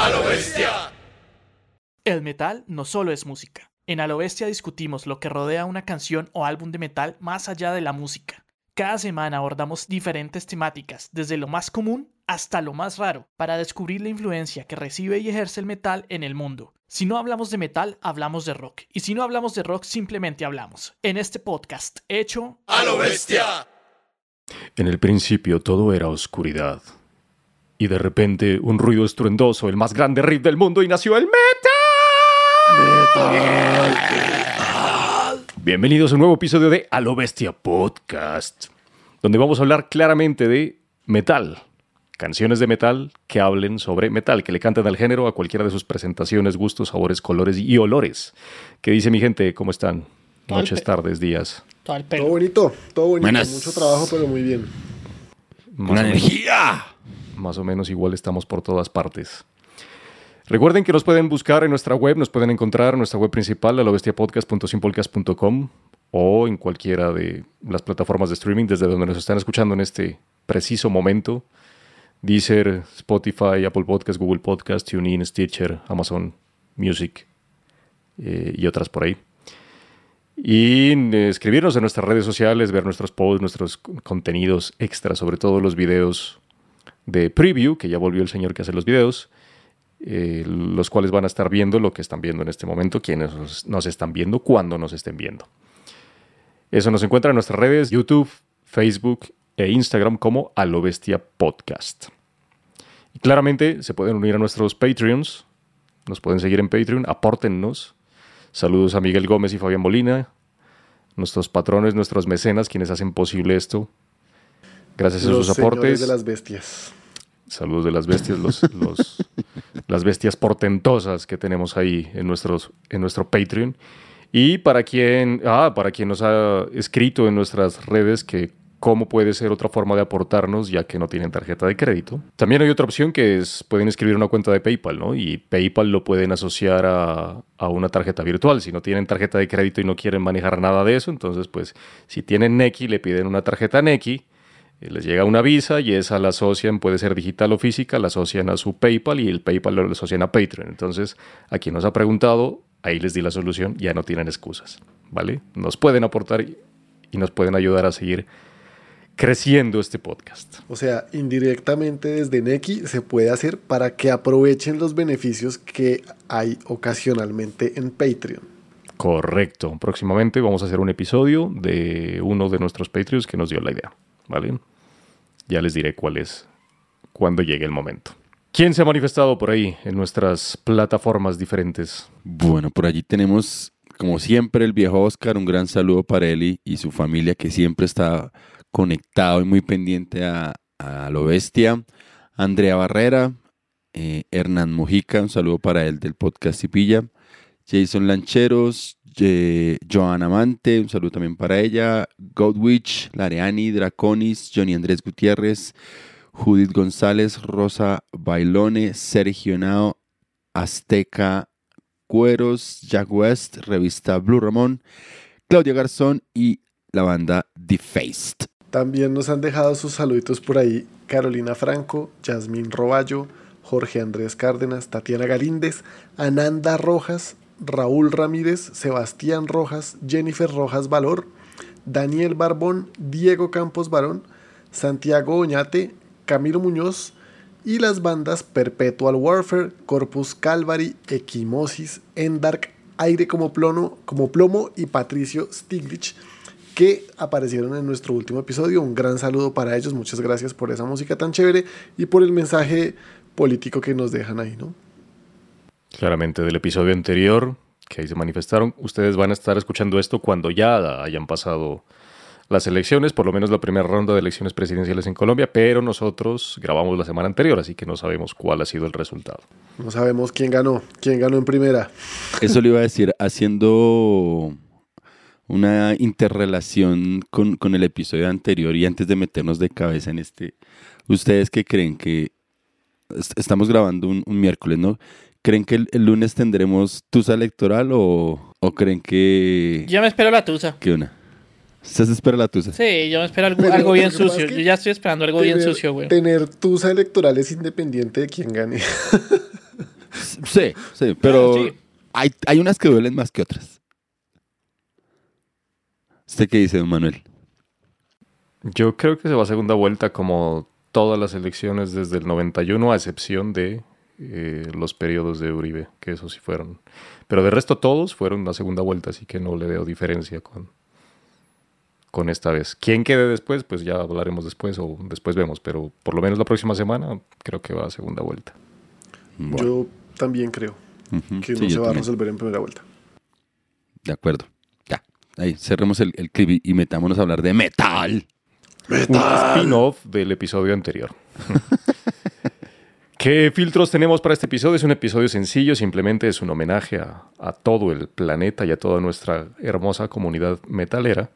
A lo bestia. El metal no solo es música. En A lo bestia discutimos lo que rodea una canción o álbum de metal más allá de la música. Cada semana abordamos diferentes temáticas, desde lo más común hasta lo más raro, para descubrir la influencia que recibe y ejerce el metal en el mundo. Si no hablamos de metal, hablamos de rock. Y si no hablamos de rock, simplemente hablamos. En este podcast, hecho A lo bestia. En el principio todo era oscuridad. Y de repente un ruido estruendoso, el más grande riff del mundo, y nació el metal. Bienvenidos a un nuevo episodio de A lo Bestia Podcast, donde vamos a hablar claramente de metal. Canciones de metal que hablen sobre metal, que le canten al género a cualquiera de sus presentaciones, gustos, sabores, colores y olores. ¿Qué dice mi gente? ¿Cómo están? Noches, tardes, días. todo bonito, todo bonito. Buenas. Mucho trabajo, pero muy bien. Más Una energía. Más o menos igual estamos por todas partes. Recuerden que nos pueden buscar en nuestra web, nos pueden encontrar en nuestra web principal, alobestiapodcast.simplecast.com o en cualquiera de las plataformas de streaming desde donde nos están escuchando en este preciso momento. Deezer, Spotify, Apple Podcast, Google Podcast, TuneIn, Stitcher, Amazon Music eh, y otras por ahí. Y eh, escribirnos en nuestras redes sociales, ver nuestros posts, nuestros contenidos extras, sobre todo los videos de preview, que ya volvió el señor que hace los videos, eh, los cuales van a estar viendo lo que están viendo en este momento, quienes nos, están viendo, cuando nos estén viendo. Eso nos encuentra en nuestras redes, YouTube, Facebook e Instagram como A lo Bestia Podcast. Y claramente se pueden unir a nuestros Patreons, nos pueden seguir en Patreon, apórtennos. Saludos a Miguel Gómez y Fabián Molina, nuestros patrones, nuestros mecenas, quienes hacen posible esto. Gracias a sus aportes. de las bestias. Saludos de las bestias, los, los- las bestias portentosas que tenemos ahí en, nuestros, en nuestro Patreon. Y para quien, ah, para quien nos ha escrito en nuestras redes que cómo puede ser otra forma de aportarnos ya que no tienen tarjeta de crédito. También hay otra opción que es, pueden escribir una cuenta de PayPal, ¿no? Y PayPal lo pueden asociar a, a una tarjeta virtual. Si no tienen tarjeta de crédito y no quieren manejar nada de eso, entonces pues si tienen Neki, le piden una tarjeta Neki les llega una visa y esa la asocian, puede ser digital o física, la asocian a su PayPal y el PayPal lo asocian a Patreon. Entonces, a quien nos ha preguntado, ahí les di la solución, ya no tienen excusas, ¿vale? Nos pueden aportar y y nos pueden ayudar a seguir creciendo este podcast. O sea, indirectamente desde Neki se puede hacer para que aprovechen los beneficios que hay ocasionalmente en Patreon. Correcto. Próximamente vamos a hacer un episodio de uno de nuestros Patreons que nos dio la idea, ¿vale? Ya les diré cuál es cuando llegue el momento. ¿Quién se ha manifestado por ahí en nuestras plataformas diferentes? Bueno, por allí tenemos, como siempre, el viejo Oscar. Un gran saludo para él y, su familia que siempre está conectado y muy pendiente a, a lo bestia. Andrea Barrera, eh, Hernán Mojica, un saludo para él del podcast Cipilla. Jason Lancheros, eh, Joan Amante, un saludo también para ella. Godwitch, Lareani, Draconis, Johnny Andrés Gutiérrez, Judith González, Rosa Bailone, Sergio Nao, Azteca Cueros, Jack West, revista Blue Ramón, Claudia Garzón y la banda Defaced. También nos han dejado sus saluditos por ahí Carolina Franco, Yasmín Roballo, Jorge Andrés Cárdenas, Tatiana Galíndez, Ananda Rojas, Raúl Ramírez, Sebastián Rojas, Jennifer Rojas Valor, Daniel Barbón, Diego Campos Barón, Santiago Oñate, Camilo Muñoz y las bandas Perpetual Warfare, Corpus Calvary, Equimosis, Endark, Aire como plomo, como plomo y Patricio Stiglitz que aparecieron en nuestro último episodio. Un gran saludo para ellos, muchas gracias por esa música tan chévere y por el mensaje político que nos dejan ahí, ¿no? Claramente del episodio anterior, que ahí se manifestaron, ustedes van a estar escuchando esto cuando ya hayan pasado las elecciones, por lo menos la primera ronda de elecciones presidenciales en Colombia, pero nosotros grabamos la semana anterior, así que no sabemos cuál ha sido el resultado. No sabemos quién ganó, quién ganó en primera. Eso le iba a decir, haciendo una interrelación con, con el episodio anterior y antes de meternos de cabeza en este, ¿ustedes qué creen que est- estamos grabando un, un miércoles, ¿no? ¿Creen que el, el lunes tendremos tusa electoral o, o creen que... Yo me espero la tusa. ¿Qué una? ¿Usted se espera la tusa? Sí, yo me espero algo, Pero algo lo bien sucio. es que Yo ya estoy esperando algo bien sucio, güey. Tener tusa electoral es independiente de quién gane. Sí, sí, pero sí. Hay, hay unas que duelen más que otras. ¿Usted qué dice, don Manuel? Yo creo que se va a segunda vuelta como todas las elecciones desde el 91, a excepción de eh, los periodos de Uribe, que esos sí fueron. Pero de resto todos fueron a segunda vuelta, así que no le veo diferencia con, con esta vez. ¿Quién quede después? Pues ya hablaremos después o después vemos, pero por lo menos la próxima semana creo que va a segunda vuelta. Bueno, Yo también creo que sí, no se va a resolver en primera vuelta. De acuerdo. Ya. Ahí, cerremos el, el clip y- metámonos a hablar de metal. Un spin-off del episodio anterior. ¿Qué filtros tenemos para este episodio? Es un episodio sencillo, simplemente es un homenaje a, todo el planeta y a toda nuestra hermosa comunidad metalera.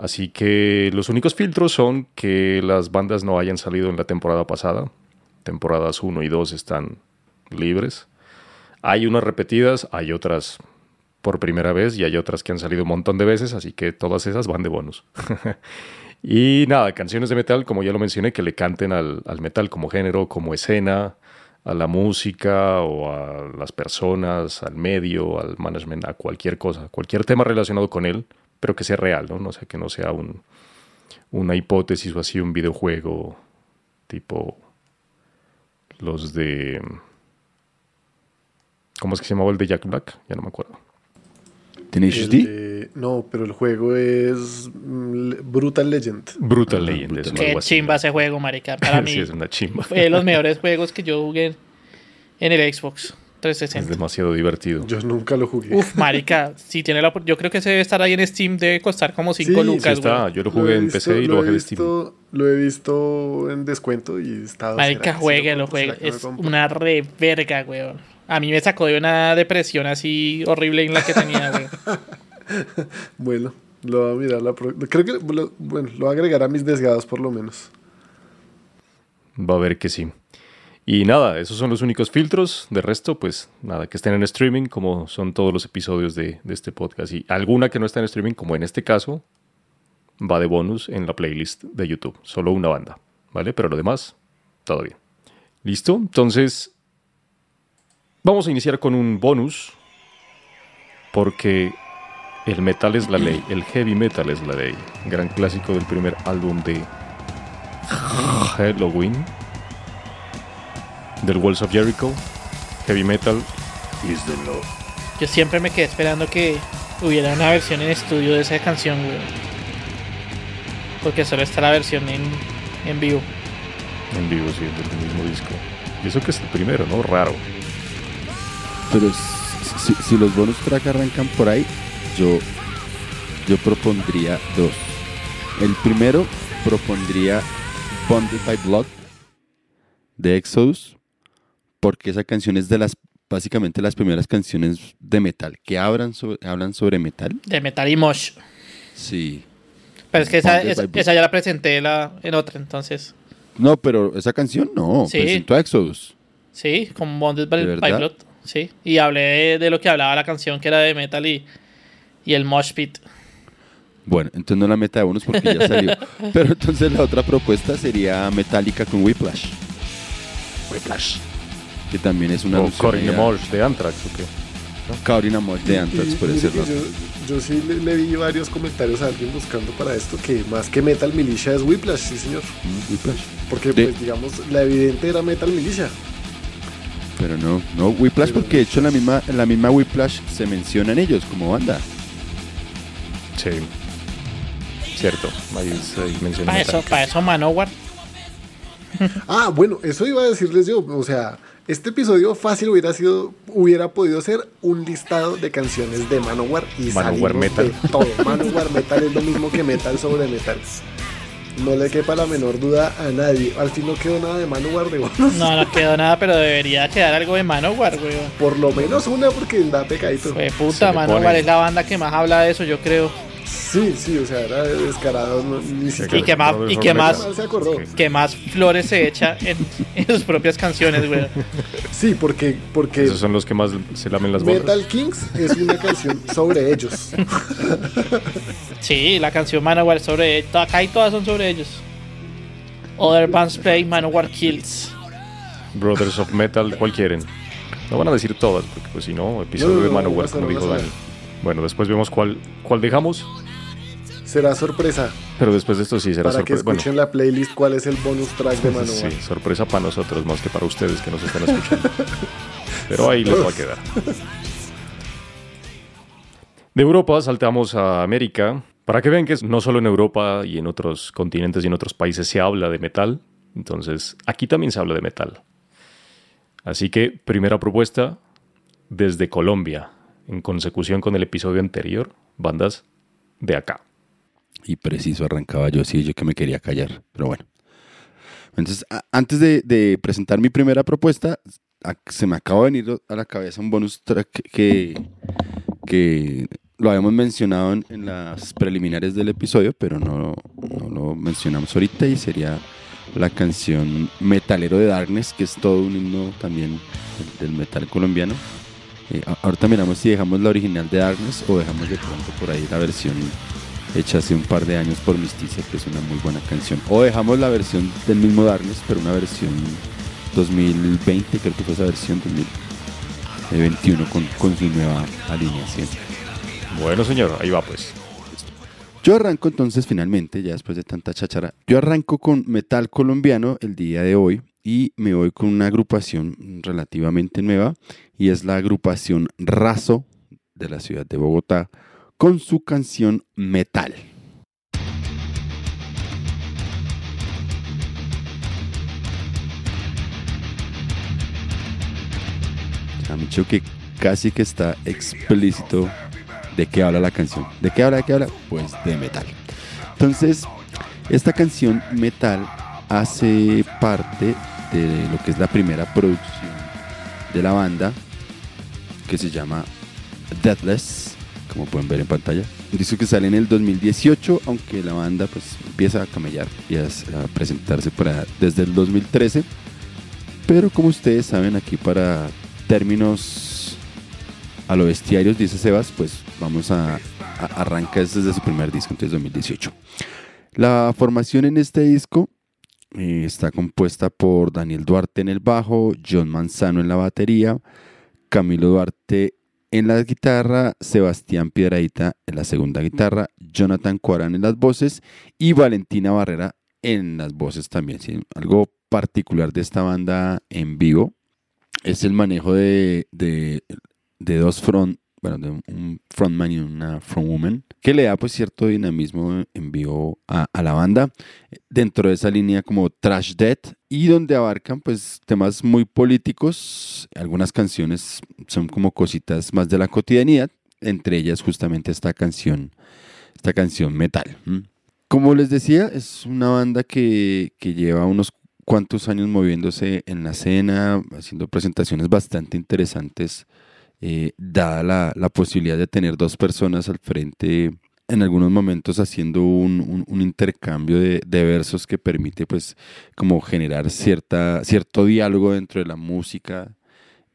Así que los únicos filtros son que las bandas no hayan salido en la temporada pasada. Temporadas 1 y 2 están libres. Hay unas repetidas, hay otras por primera vez y hay otras que han salido un montón de veces, así que todas esas van de bonus. y nada, canciones de metal, como ya lo mencioné, que le canten al, al metal como género, como escena, a la música o a las personas, al medio, al management, a cualquier cosa, cualquier tema relacionado con él, pero que sea real, ¿no? No sé, que no sea un, una hipótesis o así, un videojuego tipo los de... ¿Cómo es que se llamaba el de Jack Black? Ya no me acuerdo. ¿Tenéis El de- no, pero el juego es mm, Brutal Legend. Brutal Ah, Legend. es Brutal. algo Qué chimba ¿no? ese juego, marica. Para mí sí, es una chimba. fue de los mejores juegos que yo jugué en el Xbox Es 360. demasiado divertido. Yo nunca lo jugué. Uf, marica, si tiene la yo creo que ese debe estar ahí en Steam, debe costar como 5 Sí, sí lucas, Sí está, güey. yo lo jugué he en visto- PC y lo he bajé de Steam. visto- Lo he visto en descuento y está. Marica, ¿será que sí jueguelo, compro? ¿Será juegue. que me Es una reverga, weón. A mí me sacó de una depresión así horrible en la que tenía, güey. Bueno, lo voy a mirar la pro- Creo que. lo- bueno, lo voy a agregar a mis desgados por lo menos. Va a ver que sí. Y nada, esos son los únicos filtros. De resto, pues nada, que estén en streaming, como son todos los episodios de, de este podcast. Y alguna que no está en streaming, como en este caso, va de bonus en la playlist de YouTube. Solo una banda, ¿vale? Pero lo demás, todo bien. ¿Listo? Entonces, vamos a iniciar con un bonus. Porque el metal es la ley, el heavy metal es la ley. Gran clásico del primer álbum de Halloween del Walls of Jericho. Heavy metal is the law. Yo siempre me quedé esperando que hubiera una versión en estudio de esa canción, güey. Porque solo está la versión en, en vivo. En vivo, sí, del mismo disco. Y eso que es el primero, ¿no? Raro. Pero si, si- los bonus track arrancan por ahí, yo, yo propondría dos. El primero propondría Bonded by Blood de Exodus, porque esa canción es de las básicamente las primeras canciones de metal que hablan sobre, hablan sobre metal. De Metal y Mosh. Sí. Pero es que esa, ya la presenté la, en otra, entonces. No, pero esa canción no, Sí. presentó a Exodus. Sí, con Bonded by, ¿De by? Blood. Sí. Y hablé de, de lo que hablaba la canción, que era de metal y, y el Mosh Pit. Bueno, entonces no la meta de bonus porque ya salió. Pero entonces la otra propuesta sería Metallica con Whiplash, Whiplash. que también es una O Corinne Morse de Anthrax, ¿o qué? Mosh de Anthrax, por decirlo. yo, yo sí le, le vi varios comentarios a alguien buscando para esto que más que Metal Militia es Whiplash, sí señor. Mm, Whiplash. Porque De- pues digamos, la evidente era Metal Militia. Pero no, no Whiplash Pero- porque de hecho en la misma, en la misma Whiplash se mencionan ellos como banda. Sí. Cierto. Ahí, ahí menciona Para eso, para eso Manowar. Ah, bueno, eso iba a decirles yo. O sea, este episodio fácil hubiera sido, hubiera podido ser un listado de canciones de Manowar y Manowar Metal. de todo. Manowar Metal es lo mismo que Metal sobre Metal. No le quepa la menor duda a nadie. Al fin no quedó nada de Manowar de. No, no quedó nada, pero debería quedar algo de Manowar, güey. Por lo menos una porque da pecadito. Fue Se puta, Manowar es la banda que más habla de eso, yo creo. Sí, sí, o sea, era descarado. no- ni siquiera. Y que más, y que más, Mal se acordó. que más flores se echa en, en sus propias canciones, güey. Sí, porque, porque Esos son los que más se lamen las bolas. Metal Kings es una canción sobre ellos. Sí, la canción Manowar es sobre acá y todas son sobre ellos. Other bands play Manowar kills. Brothers of Metal, ¿cuál quieren? No van a decir todas, porque pues si no, episodio No, no, de no, Manowar, como dijo Dani. Bueno, después vemos cuál, cuál dejamos, Será sorpresa pero después de esto sí será para que sorpresa. Bueno, escuchen la playlist cuál es el bonus track de Manowar. sí, sorpresa para nosotros más que para ustedes que nos están escuchando. pero ahí les va a quedar. De Europa saltamos a América para que vean que no solo en Europa y en otros continentes y en otros países se habla de metal. Entonces, aquí también se habla de metal. Así que, primera propuesta desde Colombia, en consecución con el episodio anterior, bandas de acá. Y preciso arrancaba yo así, yo que me quería callar, pero bueno. Entonces, antes de, presentar mi primera propuesta, se me acaba de venir a la cabeza un bonus track que, que lo habíamos mencionado en, las preliminares del episodio, pero no, no lo mencionamos ahorita y sería la canción Metalero de Darkness, que es todo un himno también del metal colombiano. Eh, ahorita miramos si dejamos la original de Darkness o dejamos de pronto por ahí la versión hecha hace un par de años por Misticia, que es una muy buena canción. O dejamos la versión del mismo Darkness, pero una versión 2020, creo que fue esa versión 2021 con, con su nueva alineación. Bueno, señor, ahí va pues. Yo arranco entonces finalmente, ya después de tanta cháchara, yo arranco con metal colombiano el día de hoy y me voy con una agrupación relativamente nueva y es la agrupación Razo de la ciudad de Bogotá con su canción Metal. Han dicho que casi que está explícito de qué habla la canción. ¿De qué habla? ¿De qué habla? Pues de metal. Entonces, esta canción Metal hace parte de lo que es la primera producción de la banda, que se llama Deathless, como pueden ver en pantalla. Un disco que sale en el 2018, aunque la banda pues empieza a camellar y a, presentarse para, desde el 2013. Pero como ustedes saben, aquí para términos a lo bestiarios, dice Sebas, pues vamos a, a arranca desde su primer disco, entonces 2018. La formación en este disco eh, está compuesta por Daniel Duarte en el bajo, John Manzano en la batería, Camilo Duarte en la guitarra, Sebastián Piedradita en la segunda guitarra, Jonathan Cuarán en las voces y Valentina Barrera en las voces también. Algo particular de esta banda en vivo es el manejo de, de, de dos front, bueno, de un frontman y una frontwoman, que le da pues cierto dinamismo en vivo a, a la banda dentro de esa línea como Trash Dead y donde abarcan pues temas muy políticos, algunas canciones son como cositas más de la cotidianidad, entre ellas justamente esta canción, esta canción metal. Como les decía, es una banda que, que lleva unos cuantos años moviéndose en la escena, haciendo presentaciones bastante interesantes, eh, dada la, la posibilidad de tener dos personas al frente en algunos momentos haciendo un, un- un intercambio de, de versos que permite pues como generar cierta, cierto diálogo dentro de la música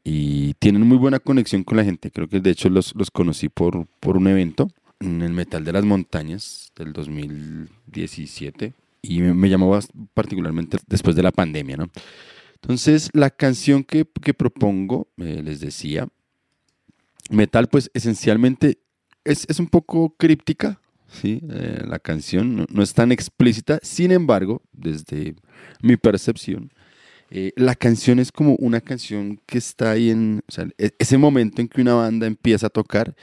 y tienen muy buena conexión con la gente. Creo que de hecho los, los conocí por, por un evento en el Metal de las Montañas del 2017 y me, me llamó particularmente después de la pandemia, ¿no? Entonces, la canción que, que propongo, eh, les decía, metal, pues esencialmente es, es un poco críptica, ¿sí? Eh, la canción no, es tan explícita, sin embargo, desde mi percepción, eh, la canción es como una canción que está ahí en e- ese momento en que una banda empieza a tocar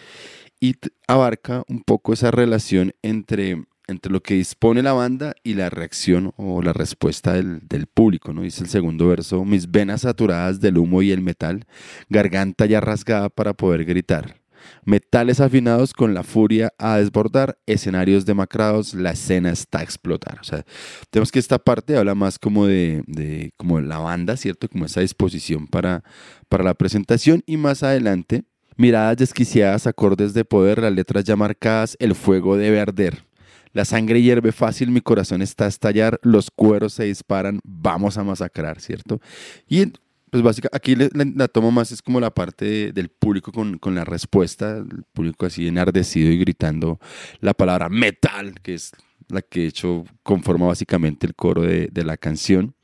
y abarca un poco esa relación entre, entre lo que dispone la banda y la reacción o la respuesta del, público, ¿no? Dice el segundo verso, mis venas saturadas del humo y el metal, garganta ya rasgada para poder gritar. Metales afinados con la furia a desbordar, escenarios demacrados, la escena está a explotar. O sea, tenemos que esta parte habla más como de, de como la banda, ¿cierto? Como esa disposición para, para la presentación y más adelante, miradas desquiciadas, acordes de poder, las letras ya marcadas, el fuego debe arder. La sangre hierve fácil, mi corazón está a estallar, los cueros se disparan, vamos a masacrar, ¿cierto? Y pues básicamente aquí la, la tomo más es como la parte de- del público con, con la respuesta, el público así enardecido y gritando la palabra metal, que es la que de hecho conforma básicamente el coro de, de la canción.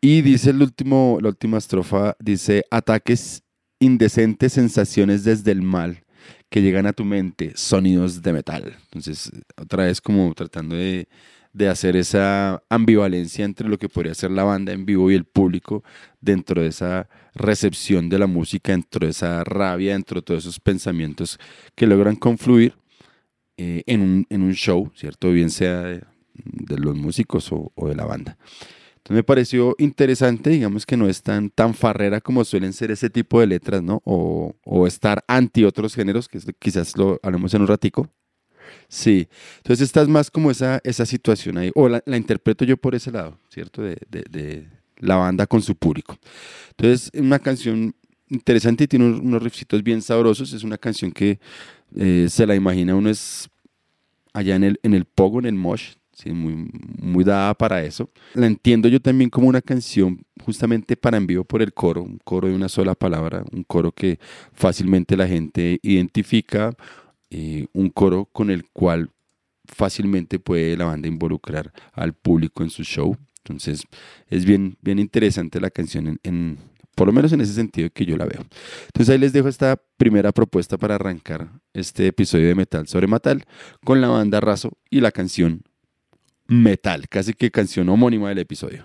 Y dice el último, la última estrofa, dice ataques indecentes sensaciones desde el mal que llegan a tu mente, sonidos de metal. Entonces, otra vez como tratando de, de hacer esa ambivalencia entre lo que podría ser la banda en vivo y el público dentro de esa recepción de la música, dentro de esa rabia, dentro de todos esos pensamientos que logran confluir eh, en, un, en, un, show, ¿cierto? Bien sea de, de los músicos o, o, de la banda. Entonces me pareció interesante, digamos que no es tan, tan farrera como suelen ser ese tipo de letras, ¿no? O, o estar anti otros géneros, que quizás lo hablemos en un ratico. Sí, entonces esta es más como esa, esa situación ahí, o la, la interpreto yo por ese lado, ¿cierto? De, de, de, la banda con su público. Entonces, una canción interesante y tiene unos, unos riffcitos bien sabrosos, es una canción que eh, se la imagina uno es allá en el, en el pogo, en el mosh, sí, muy, muy dada para eso. La entiendo yo también como una canción justamente para envío por el coro, un coro de una sola palabra, un coro que fácilmente la gente identifica, eh, un coro con el cual fácilmente puede la banda involucrar al público en su show. Entonces es bien, bien interesante la canción en, por lo menos en ese sentido que yo la veo. Entonces ahí les dejo esta primera propuesta para arrancar este episodio de Metal sobre Metal con la banda Razo y la canción Metal, casi que canción homónima del episodio.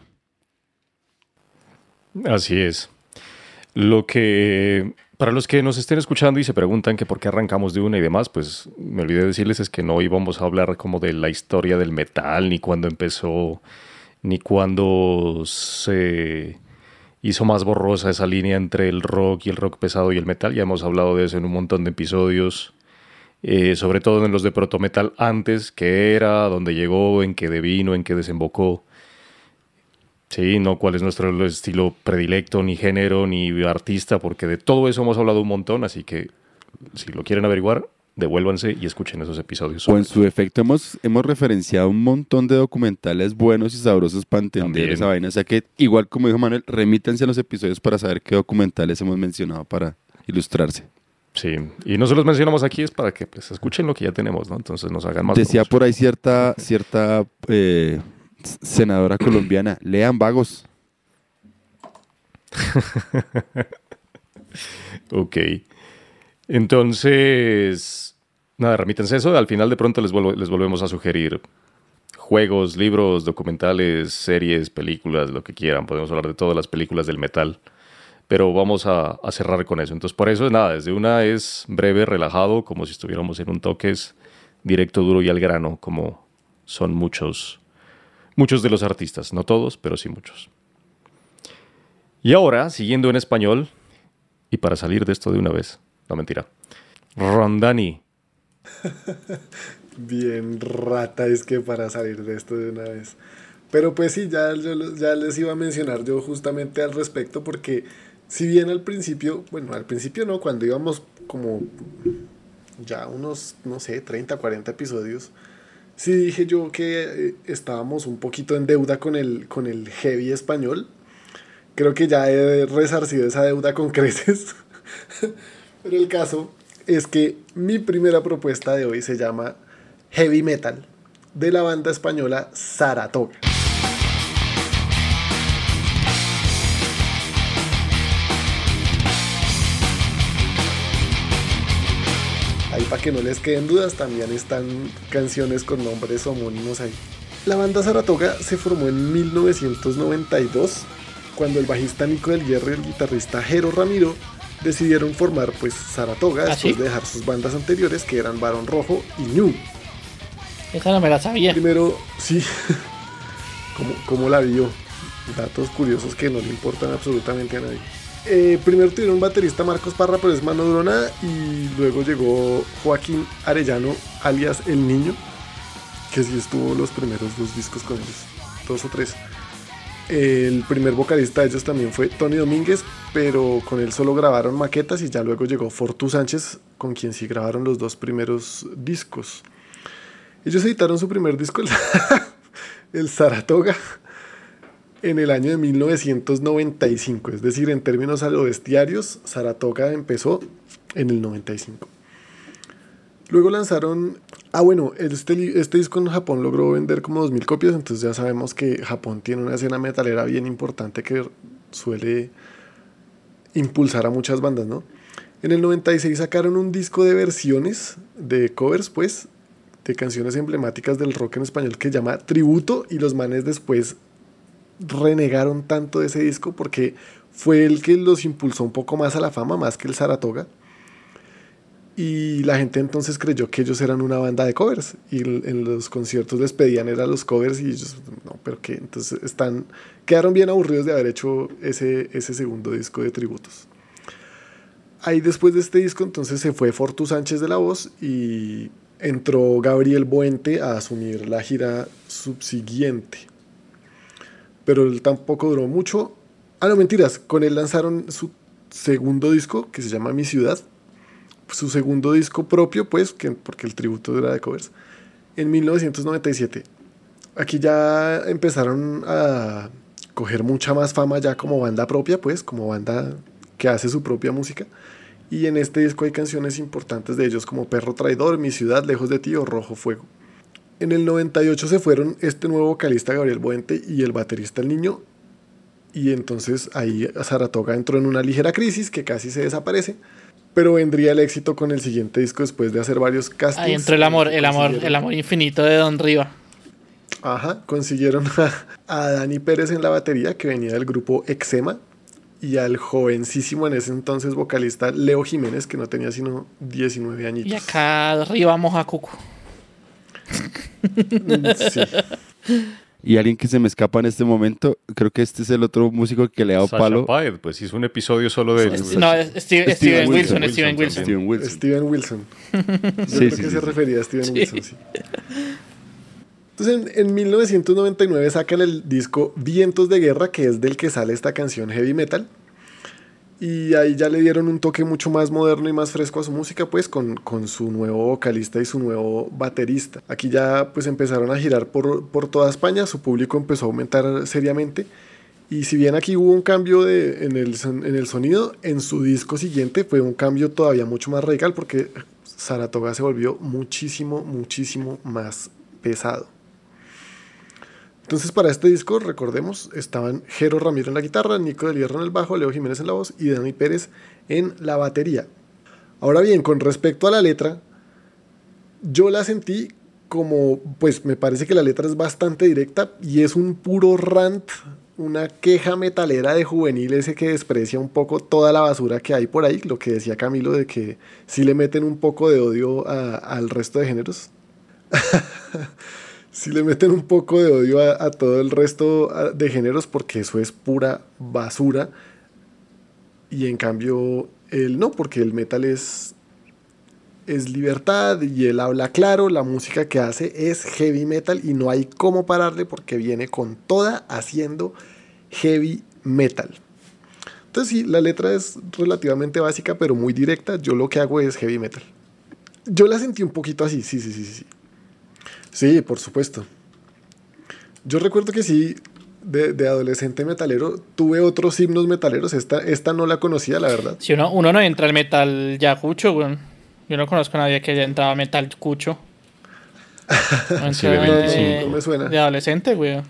Así es. Lo que, para los que nos estén escuchando y se preguntan que por qué arrancamos de una y demás, pues me olvidé decirles es que no íbamos a hablar como de la historia del metal, ni cuándo empezó, ni cuándo se hizo más borrosa esa línea entre el rock y el rock pesado y el metal. Ya hemos hablado de eso en un montón de episodios, eh, sobre todo en los de proto metal antes, qué era, dónde llegó, en qué devino, en qué desembocó. Sí, no cuál es nuestro estilo predilecto, ni género, ni artista, porque de todo eso hemos hablado un montón, así que si lo quieren averiguar, devuélvanse y escuchen esos episodios. O en su efecto hemos, hemos referenciado un montón de documentales buenos y sabrosos para entender También. esa vaina. O sea que, igual como dijo Manuel, remítanse a los episodios para saber qué documentales hemos mencionado para ilustrarse. Sí, y no se los mencionamos aquí, es para que pues, escuchen lo que ya tenemos, ¿no? Entonces nos hagan más. Decía por ahí cierta, cierta eh, senadora colombiana, lean vagos. Ok. Entonces, nada, remítense eso. Al final de pronto les volvemos a sugerir juegos, libros, documentales, series, películas, lo que quieran. Podemos hablar de todas las películas del metal. Pero vamos a, cerrar con eso. Entonces, por eso, nada, desde una es breve, relajado, como si estuviéramos en un toque, es directo, duro y al grano, como son muchos, muchos de los artistas. No todos, pero sí muchos. Y ahora, siguiendo en español, y para salir de esto de una vez, no mentira, Rondani. Bien rata es que para salir de esto de una vez. Pero pues sí, ya, yo ya les iba a mencionar yo justamente al respecto porque si bien al principio, bueno, al principio no, cuando íbamos como ya unos, no sé, 30, 40 episodios, sí dije yo que eh, estábamos un poquito en deuda con el, con el heavy español. Creo que ya he resarcido esa deuda con creces. Pero el caso es que mi primera propuesta de hoy se llama Heavy Metal de la banda española Saratoga. Para que no les queden dudas, también están canciones con nombres homónimos ahí. La banda Saratoga se formó en 1992 cuando el bajista Nico del Hierro y el guitarrista Jero Ramiro decidieron formar pues Saratoga ¿Ah, después sí? de dejar sus bandas anteriores que eran Barón Rojo y New. Esa no me la sabía. Primero, sí, como, como la vio. Datos curiosos que no le importan absolutamente a nadie. Eh, primero tuvieron un baterista Marcos Parra, pero es mano duró. Y luego llegó Joaquín Arellano, alias El Niño, que sí estuvo los primeros dos discos con ellos, dos o tres. El primer vocalista de ellos también fue Tony Domínguez, pero con él solo grabaron maquetas y ya luego llegó Fortu Sánchez, con quien sí grabaron los dos primeros discos. Ellos editaron su primer disco, el, el Saratoga, en el año de 1995. Es decir, en términos alobestiarios, Saratoga empezó en el 95. Luego lanzaron... Ah, bueno, este, este disco en Japón logró vender como 2.000 copias, entonces ya sabemos que Japón tiene una escena metalera bien importante que suele impulsar a muchas bandas, ¿no? En el 96 sacaron un disco de versiones, de covers, pues, de canciones emblemáticas del rock en español que se llama Tributo y los manes después renegaron tanto de ese disco porque fue el que los impulsó un poco más a la fama, más que el Saratoga. Y la gente entonces creyó que ellos eran una banda de covers. Y en los conciertos les pedían eran los covers y ellos, no, pero que entonces están, quedaron bien aburridos de haber hecho ese, ese segundo disco de tributos. Ahí después de este disco entonces se fue Fortu Sánchez de la voz y entró Gabriel Buente a asumir la gira subsiguiente. Pero él tampoco duró mucho. Ah, no, mentiras. Con él lanzaron su segundo disco que se llama Mi Ciudad su segundo disco propio, pues, que, porque el tributo era de covers, en 1997. Aquí ya empezaron a coger mucha más fama ya como banda propia, pues, como banda que hace su propia música. Y en este disco hay canciones importantes de ellos como Perro Traidor, Mi Ciudad, Lejos de Ti o Rojo Fuego. En el 98 se fueron este nuevo vocalista Gabriel Buente y el baterista El Niño. Y entonces ahí Saratoga entró en una ligera crisis que casi se desaparece pero vendría el éxito con el siguiente disco después de hacer varios castings. Ahí entró el amor, el amor, el amor infinito de Don Riva. Ajá, consiguieron a, Dani Pérez en la batería, que venía del grupo Exema, y al jovencísimo en ese entonces vocalista Leo Jiménez, que no tenía sino 19 añitos. Y acá arriba vamos a Cuco. Sí. Y alguien que se me escapa en este momento, creo que este es el otro músico que le ha dado palo. pues hizo un episodio solo de... No, Steven, Wilson, Steven Wilson. Steven Wilson. Steven Wilson. sí, sí, que se refería a Steven Wilson, sí. Entonces, en, en, 1999 sacan el disco Vientos de Guerra, que es del que sale esta canción heavy metal. Y ahí ya le dieron un toque mucho más moderno y más fresco a su música, pues con, con su nuevo vocalista y su nuevo baterista. Aquí ya pues empezaron a girar por, por toda España, su público empezó a aumentar seriamente. Y si bien aquí hubo un cambio de, en, el, en el sonido, en su disco siguiente fue un cambio todavía mucho más radical porque Saratoga se volvió muchísimo, muchísimo más pesado. Entonces, para este disco, recordemos, estaban Jero Ramiro en la guitarra, Nico del Hierro en el bajo, Leo Jiménez en la voz y Dani Pérez en la batería. Ahora bien, con respecto a la letra, yo la sentí como, pues me parece que la letra es bastante directa y es un puro rant, una queja metalera de juvenil ese que desprecia un poco toda la basura que hay por ahí, lo que decía Camilo de que si le meten un poco de odio al resto de géneros. si le meten un poco de odio a, todo el resto de géneros porque eso es pura basura. Y en cambio, él no, porque el metal es, es libertad y él habla claro, la música que hace es heavy metal y no hay cómo pararle porque viene con toda haciendo heavy metal. Entonces sí, la letra es relativamente básica pero muy directa, yo lo que hago es heavy metal. Yo la sentí un poquito así, sí, sí, sí, sí. Sí, por supuesto. Yo recuerdo que sí, de, adolescente metalero, tuve otros himnos metaleros. Esta, esta no la conocía, la verdad. Si uno, uno no entra al metal ya cucho, güey. Yo no conozco a nadie que haya entrado al metal cucho. sí, de, no me suena. De adolescente, güey.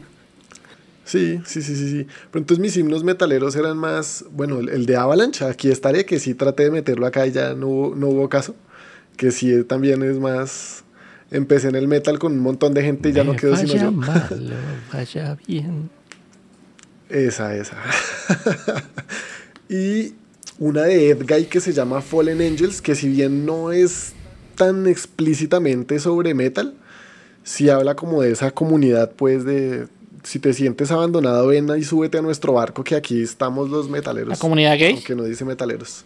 Sí, sí, sí, sí, sí. Pero entonces mis himnos metaleros eran más, bueno, el, de Avalanche, aquí estaré, que sí traté de meterlo acá y ya no, no hubo caso. Que sí también es más, empecé en el metal con un montón de gente y ya no quedó sino yo. Malo, vaya bien. Esa, esa. y una de Ed Guy que se llama Fallen Angels, que si bien no es tan explícitamente sobre metal, sí habla como de esa comunidad, pues de si te sientes abandonado, ven y súbete a nuestro barco, que aquí estamos los metaleros. ¿La comunidad gay? Aunque no dice metaleros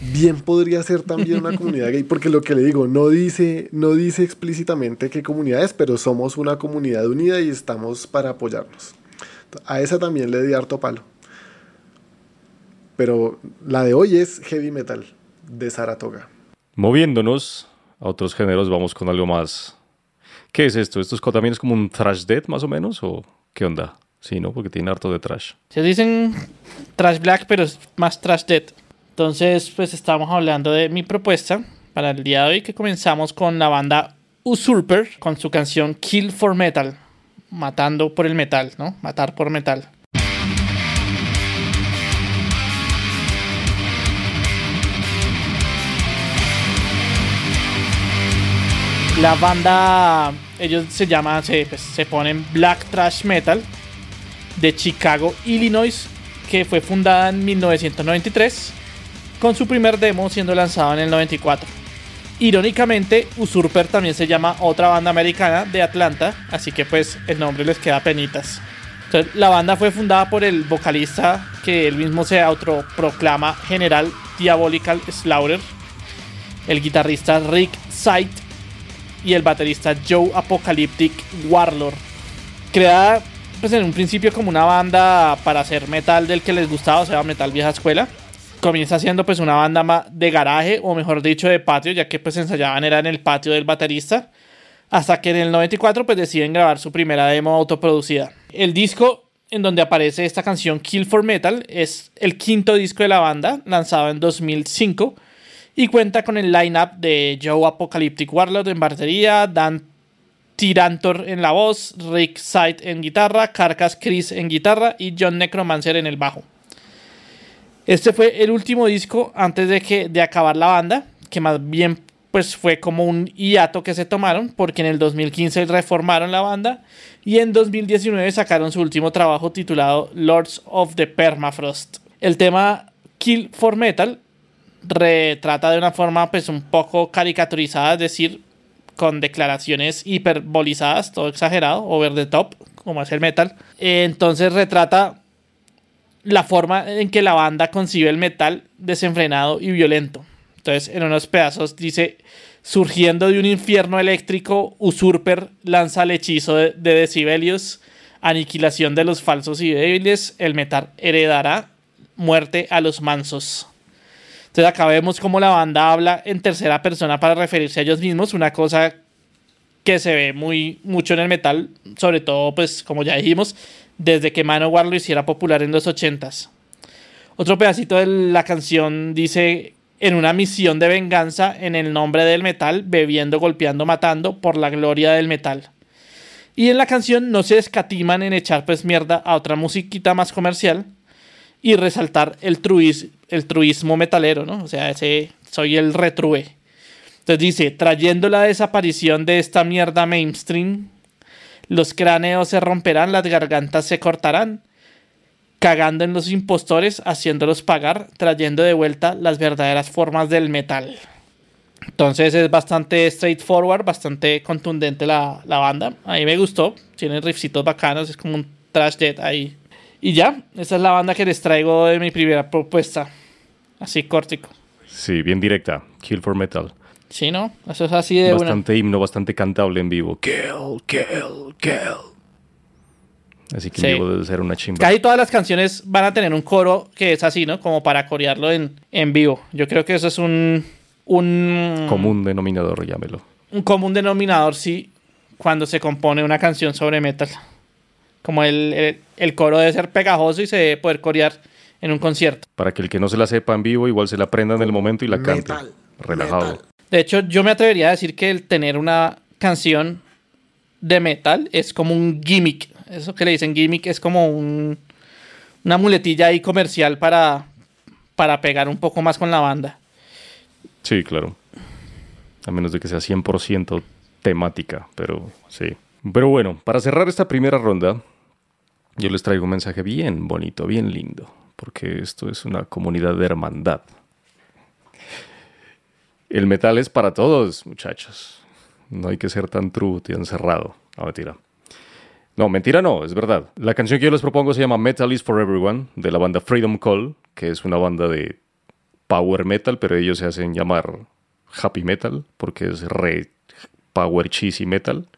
bien podría ser también una comunidad gay, porque lo que le digo, no dice, no dice explícitamente qué comunidad es, pero somos una comunidad unida y estamos para apoyarnos. A esa también le di harto palo. Pero la de hoy es heavy metal de Saratoga. Moviéndonos a otros géneros, vamos con algo más. ¿Qué es esto? ¿Esto es, también es como un trash death más o menos? ¿O qué onda? Sí, ¿no? Porque tiene harto de trash. Se dicen trash black, pero es más trash death. Entonces, pues estamos hablando de mi propuesta para el día de hoy, que comenzamos con la banda Usurper, con su canción Kill for Metal, matando por el metal, ¿no? Matar por metal. La banda, ellos se llaman, se, pues, se ponen Black Trash Metal de Chicago, Illinois, que fue fundada en 1993 con su primer demo siendo lanzado en el 94. Irónicamente, Usurper también se llama otra banda americana de Atlanta, así que pues el nombre les queda penitas. La banda fue fundada por el vocalista que él mismo se autoproclama General Diabolical Slaughter, el guitarrista Rick Sight y el baterista Joe Apocalyptic Warlord. Creada pues en un principio como una banda para hacer metal del que les gustaba, o sea, metal vieja escuela. Comienza siendo pues una banda de garaje o mejor dicho de patio, ya que pues ensayaban era en el patio del baterista. Hasta que en el 94 pues deciden grabar su primera demo autoproducida. El disco en donde aparece esta canción Kill for Metal es el quinto disco de la banda, lanzado en 2005 y cuenta con el lineup de Joe Apocalyptic Warlord en batería, Dan Tirantor en la voz, Rick Sight en guitarra, Carcass Chris en guitarra y John Necromancer en el bajo. Este fue el último disco antes de que de acabar la banda, que más bien pues fue como un hiato que se tomaron porque en el 2015 reformaron la banda y en 2019 sacaron su último trabajo titulado Lords of the Permafrost. El tema Kill for Metal retrata de una forma pues un poco caricaturizada, es decir, con declaraciones hiperbolizadas, todo exagerado, over the top, como es el metal. Entonces retrata la forma en que la banda concibe el metal desenfrenado y violento. Entonces, en unos pedazos dice, surgiendo de un infierno eléctrico, Usurper lanza el hechizo de, de decibelios, aniquilación de los falsos y débiles, el metal heredará muerte a los mansos. Entonces acá vemos cómo la banda habla en tercera persona para referirse a ellos mismos, una cosa que se ve muy mucho en el metal, sobre todo pues como ya dijimos, desde que Manowar lo hiciera popular en los 80s. Otro pedacito de la canción dice en una misión de venganza en el nombre del metal, bebiendo, golpeando, matando por la gloria del metal. Y en la canción no se escatiman en echar pues mierda a otra musiquita más comercial y resaltar el, el truismo metalero, ¿no? O sea, ese soy el retrue. Entonces dice, trayendo la desaparición de esta mierda mainstream, los cráneos se romperán, las gargantas se cortarán, cagando en los impostores, haciéndolos pagar, trayendo de vuelta las verdaderas formas del metal. Entonces es bastante straightforward, bastante contundente la, la banda. A mí me gustó, tiene riffcitos bacanos, es como un trash dead ahí y ya, esa es la banda que les traigo de mi primera propuesta. Así cortico. Sí, bien directa. Kill for Metal. Sí, ¿no? Eso es así de Bastante himno, bastante cantable en vivo. Kill, kill, kill. Así que en vivo debe ser una chimba. Casi todas las canciones van a tener un coro que es así, ¿no? Como para corearlo en, en vivo. Yo creo que eso es un, un... Común denominador, llámelo. Un común denominador, sí, cuando se compone una canción sobre metal. Como el, coro debe ser pegajoso y se debe poder corear en un concierto. Para que el que no se la sepa en vivo, igual se la aprenda en el momento y la cante. relajado. De hecho, yo me atrevería a decir que el tener una canción de metal es como un gimmick. Eso que le dicen gimmick es como un, una muletilla ahí comercial para, para pegar un poco más con la banda. Sí, claro. A menos de que sea 100% temática, pero sí. Pero bueno, para cerrar esta primera ronda, yo les traigo un mensaje bien bonito, bien lindo, porque esto es una comunidad de hermandad. El metal es para todos, muchachos. No hay que ser tan true y encerrado. No, mentira. No, mentira no, es verdad. La canción que yo les propongo se llama Metal is for Everyone, de la banda Freedom Call, que es una banda de power metal, pero ellos se hacen llamar happy metal, porque es re power cheesy metal.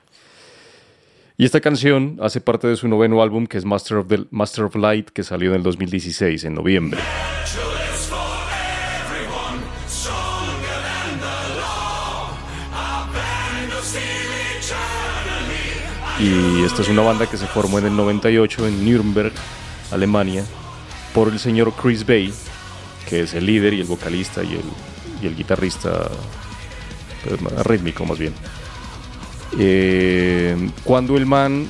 Y esta canción hace parte de su noveno álbum que es Master of, the, Master of Light que salió en el 2016, en noviembre. Y esta es una banda que se formó en el 98 en Nuremberg, Alemania, por el señor Chris Bay, que es el líder y el vocalista y el, guitarrista pues, rítmico más bien. Eh, cuando el man,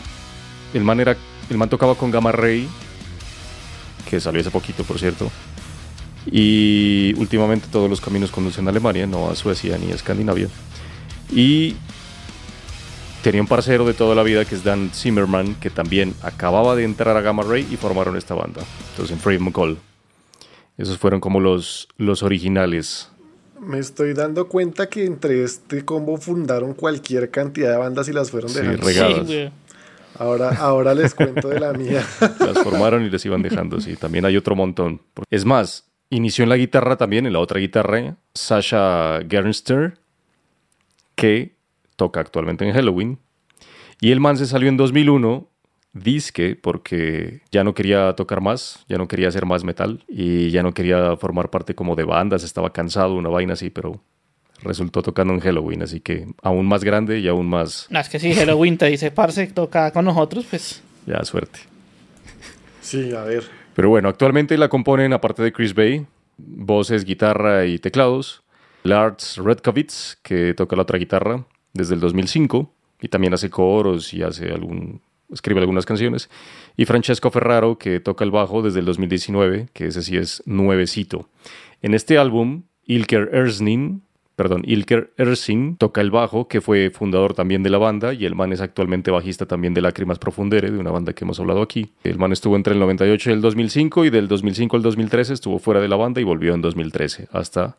el man era, el man tocaba con Gamma Ray, que salió hace poquito, por cierto. Y últimamente todos los caminos conducen a Alemania, no a Suecia ni a Escandinavia. Y tenía un parcero de toda la vida que es Dan Zimmerman, que también acababa de entrar a Gamma Ray y formaron esta banda. Entonces en Freedom Call. Esos fueron como los, los originales. Me estoy dando cuenta que entre este combo fundaron cualquier cantidad de bandas y las fueron Sí, dejando. regadas. Sí, ahora, ahora les cuento de la mía. Las formaron y les iban dejando, sí. También hay otro montón. Es más, inició en la guitarra también, en la otra guitarra, Sasha Gernster, que toca actualmente en Halloween. Y el man se salió en 2001, disque, porque ya no quería tocar más, ya no quería hacer más metal y ya no quería formar parte como de bandas, estaba cansado, una vaina así, pero resultó tocando en Halloween, así que aún más grande y aún más, No, es que si Halloween te dice, parce, toca con nosotros, pues. ya suerte. Sí, a ver. Pero bueno, actualmente la componen, aparte de Chris Bay, voces, guitarra y teclados. Lars Redkovitz, que toca la otra guitarra desde el 2005 y también hace coros y hace algún, escribe algunas canciones. Y Francesco Ferraro, que toca el bajo desde el 2019, que ese sí es nuevecito. En este álbum, Ilker Ersnin, perdón, Ilker Ersin toca el bajo, que fue fundador también de la banda, y el man es actualmente bajista también de Lágrimas Profundere, de una banda que hemos hablado aquí. El man estuvo entre el 98 y el 2005, y del 2005 al 2013 estuvo fuera de la banda y volvió en 2013, hasta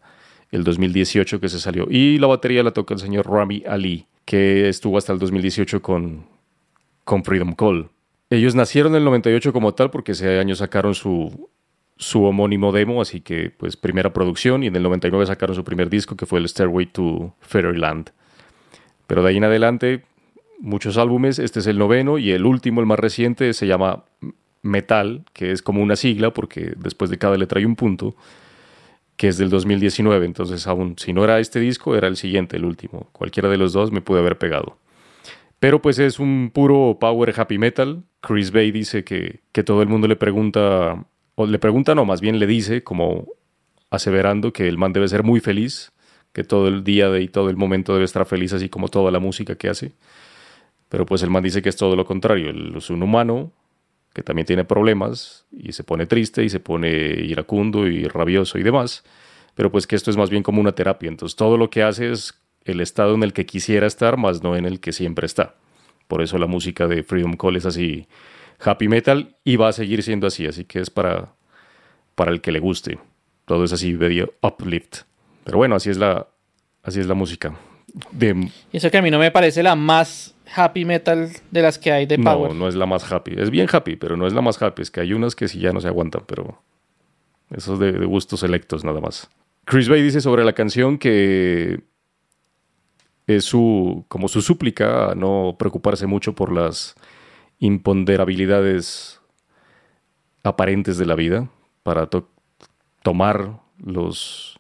el 2018 que se salió. Y la batería la toca el señor Rami Ali, que estuvo hasta el 2018 con, con Freedom Call. Ellos nacieron en el 98 como tal porque ese año sacaron su, su homónimo demo, así que pues primera producción y en el 99 sacaron su primer disco que fue el Stairway to Fairyland. Pero de ahí en adelante muchos álbumes, este es el noveno y el último, el más reciente, se llama Metal, que es como una sigla porque después de cada letra hay un punto, que es del 2019, entonces aún si no era este disco, era el siguiente, el último. Cualquiera de los dos me pude haber pegado. Pero pues es un puro power happy metal. Chris Bay dice que, que todo el mundo le pregunta, o le pregunta no, más bien le dice, como aseverando que el man debe ser muy feliz, que todo el día de, y todo el momento debe estar feliz, así como toda la música que hace. Pero pues el man dice que es todo lo contrario, él es un humano que también tiene problemas y se pone triste y se pone iracundo y rabioso y demás, pero pues que esto es más bien como una terapia, entonces todo lo que hace es el estado en el que quisiera estar, más no en el que siempre está. Por eso la música de Freedom Call es así happy metal y va a seguir siendo así, así que es para, para el que le guste. Todo es así medio uplift. Pero bueno, así es la, así es la música. Eso que a mí no me parece la más happy metal de las que hay de no, Power. no es la más happy. Es bien happy, pero no es la más happy. Es que hay unas que sí ya no se aguantan, pero eso es de, de gustos selectos nada más. Chris Bay dice sobre la canción que es su, como su súplica a no preocuparse mucho por las imponderabilidades aparentes de la vida, para to- tomar los,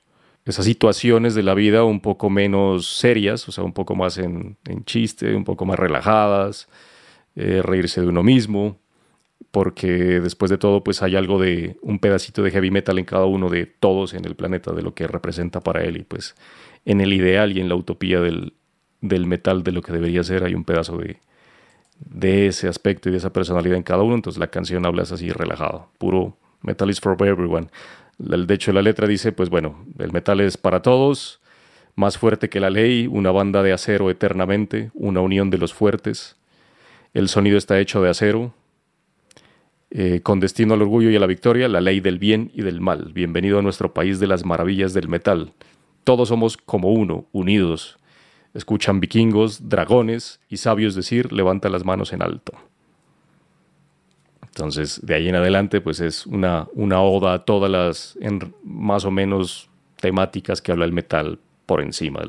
esas situaciones de la vida un poco menos serias, o sea, un poco más en, chiste, un poco más relajadas, eh, reírse de uno mismo, porque después de todo, pues hay algo de un pedacito de heavy metal en cada uno de todos en el planeta, de lo que representa para él, y pues en el ideal y en la utopía del, del metal de lo que debería ser hay un pedazo de, de ese aspecto y de esa personalidad en cada uno, entonces la canción habla así relajado, puro metal is for everyone. De hecho, la letra dice, pues bueno, el metal es para todos, más fuerte que la ley, una banda de acero eternamente, una unión de los fuertes. El sonido está hecho de acero, eh, con destino al orgullo y a la victoria, la ley del bien y del mal. Bienvenido a nuestro país de las maravillas del metal. Todos somos como uno, unidos. Escuchan vikingos, dragones y sabios decir, levanta las manos en alto. Entonces, de ahí en adelante, pues es una, una oda a todas las más o menos temáticas que habla el metal por encima.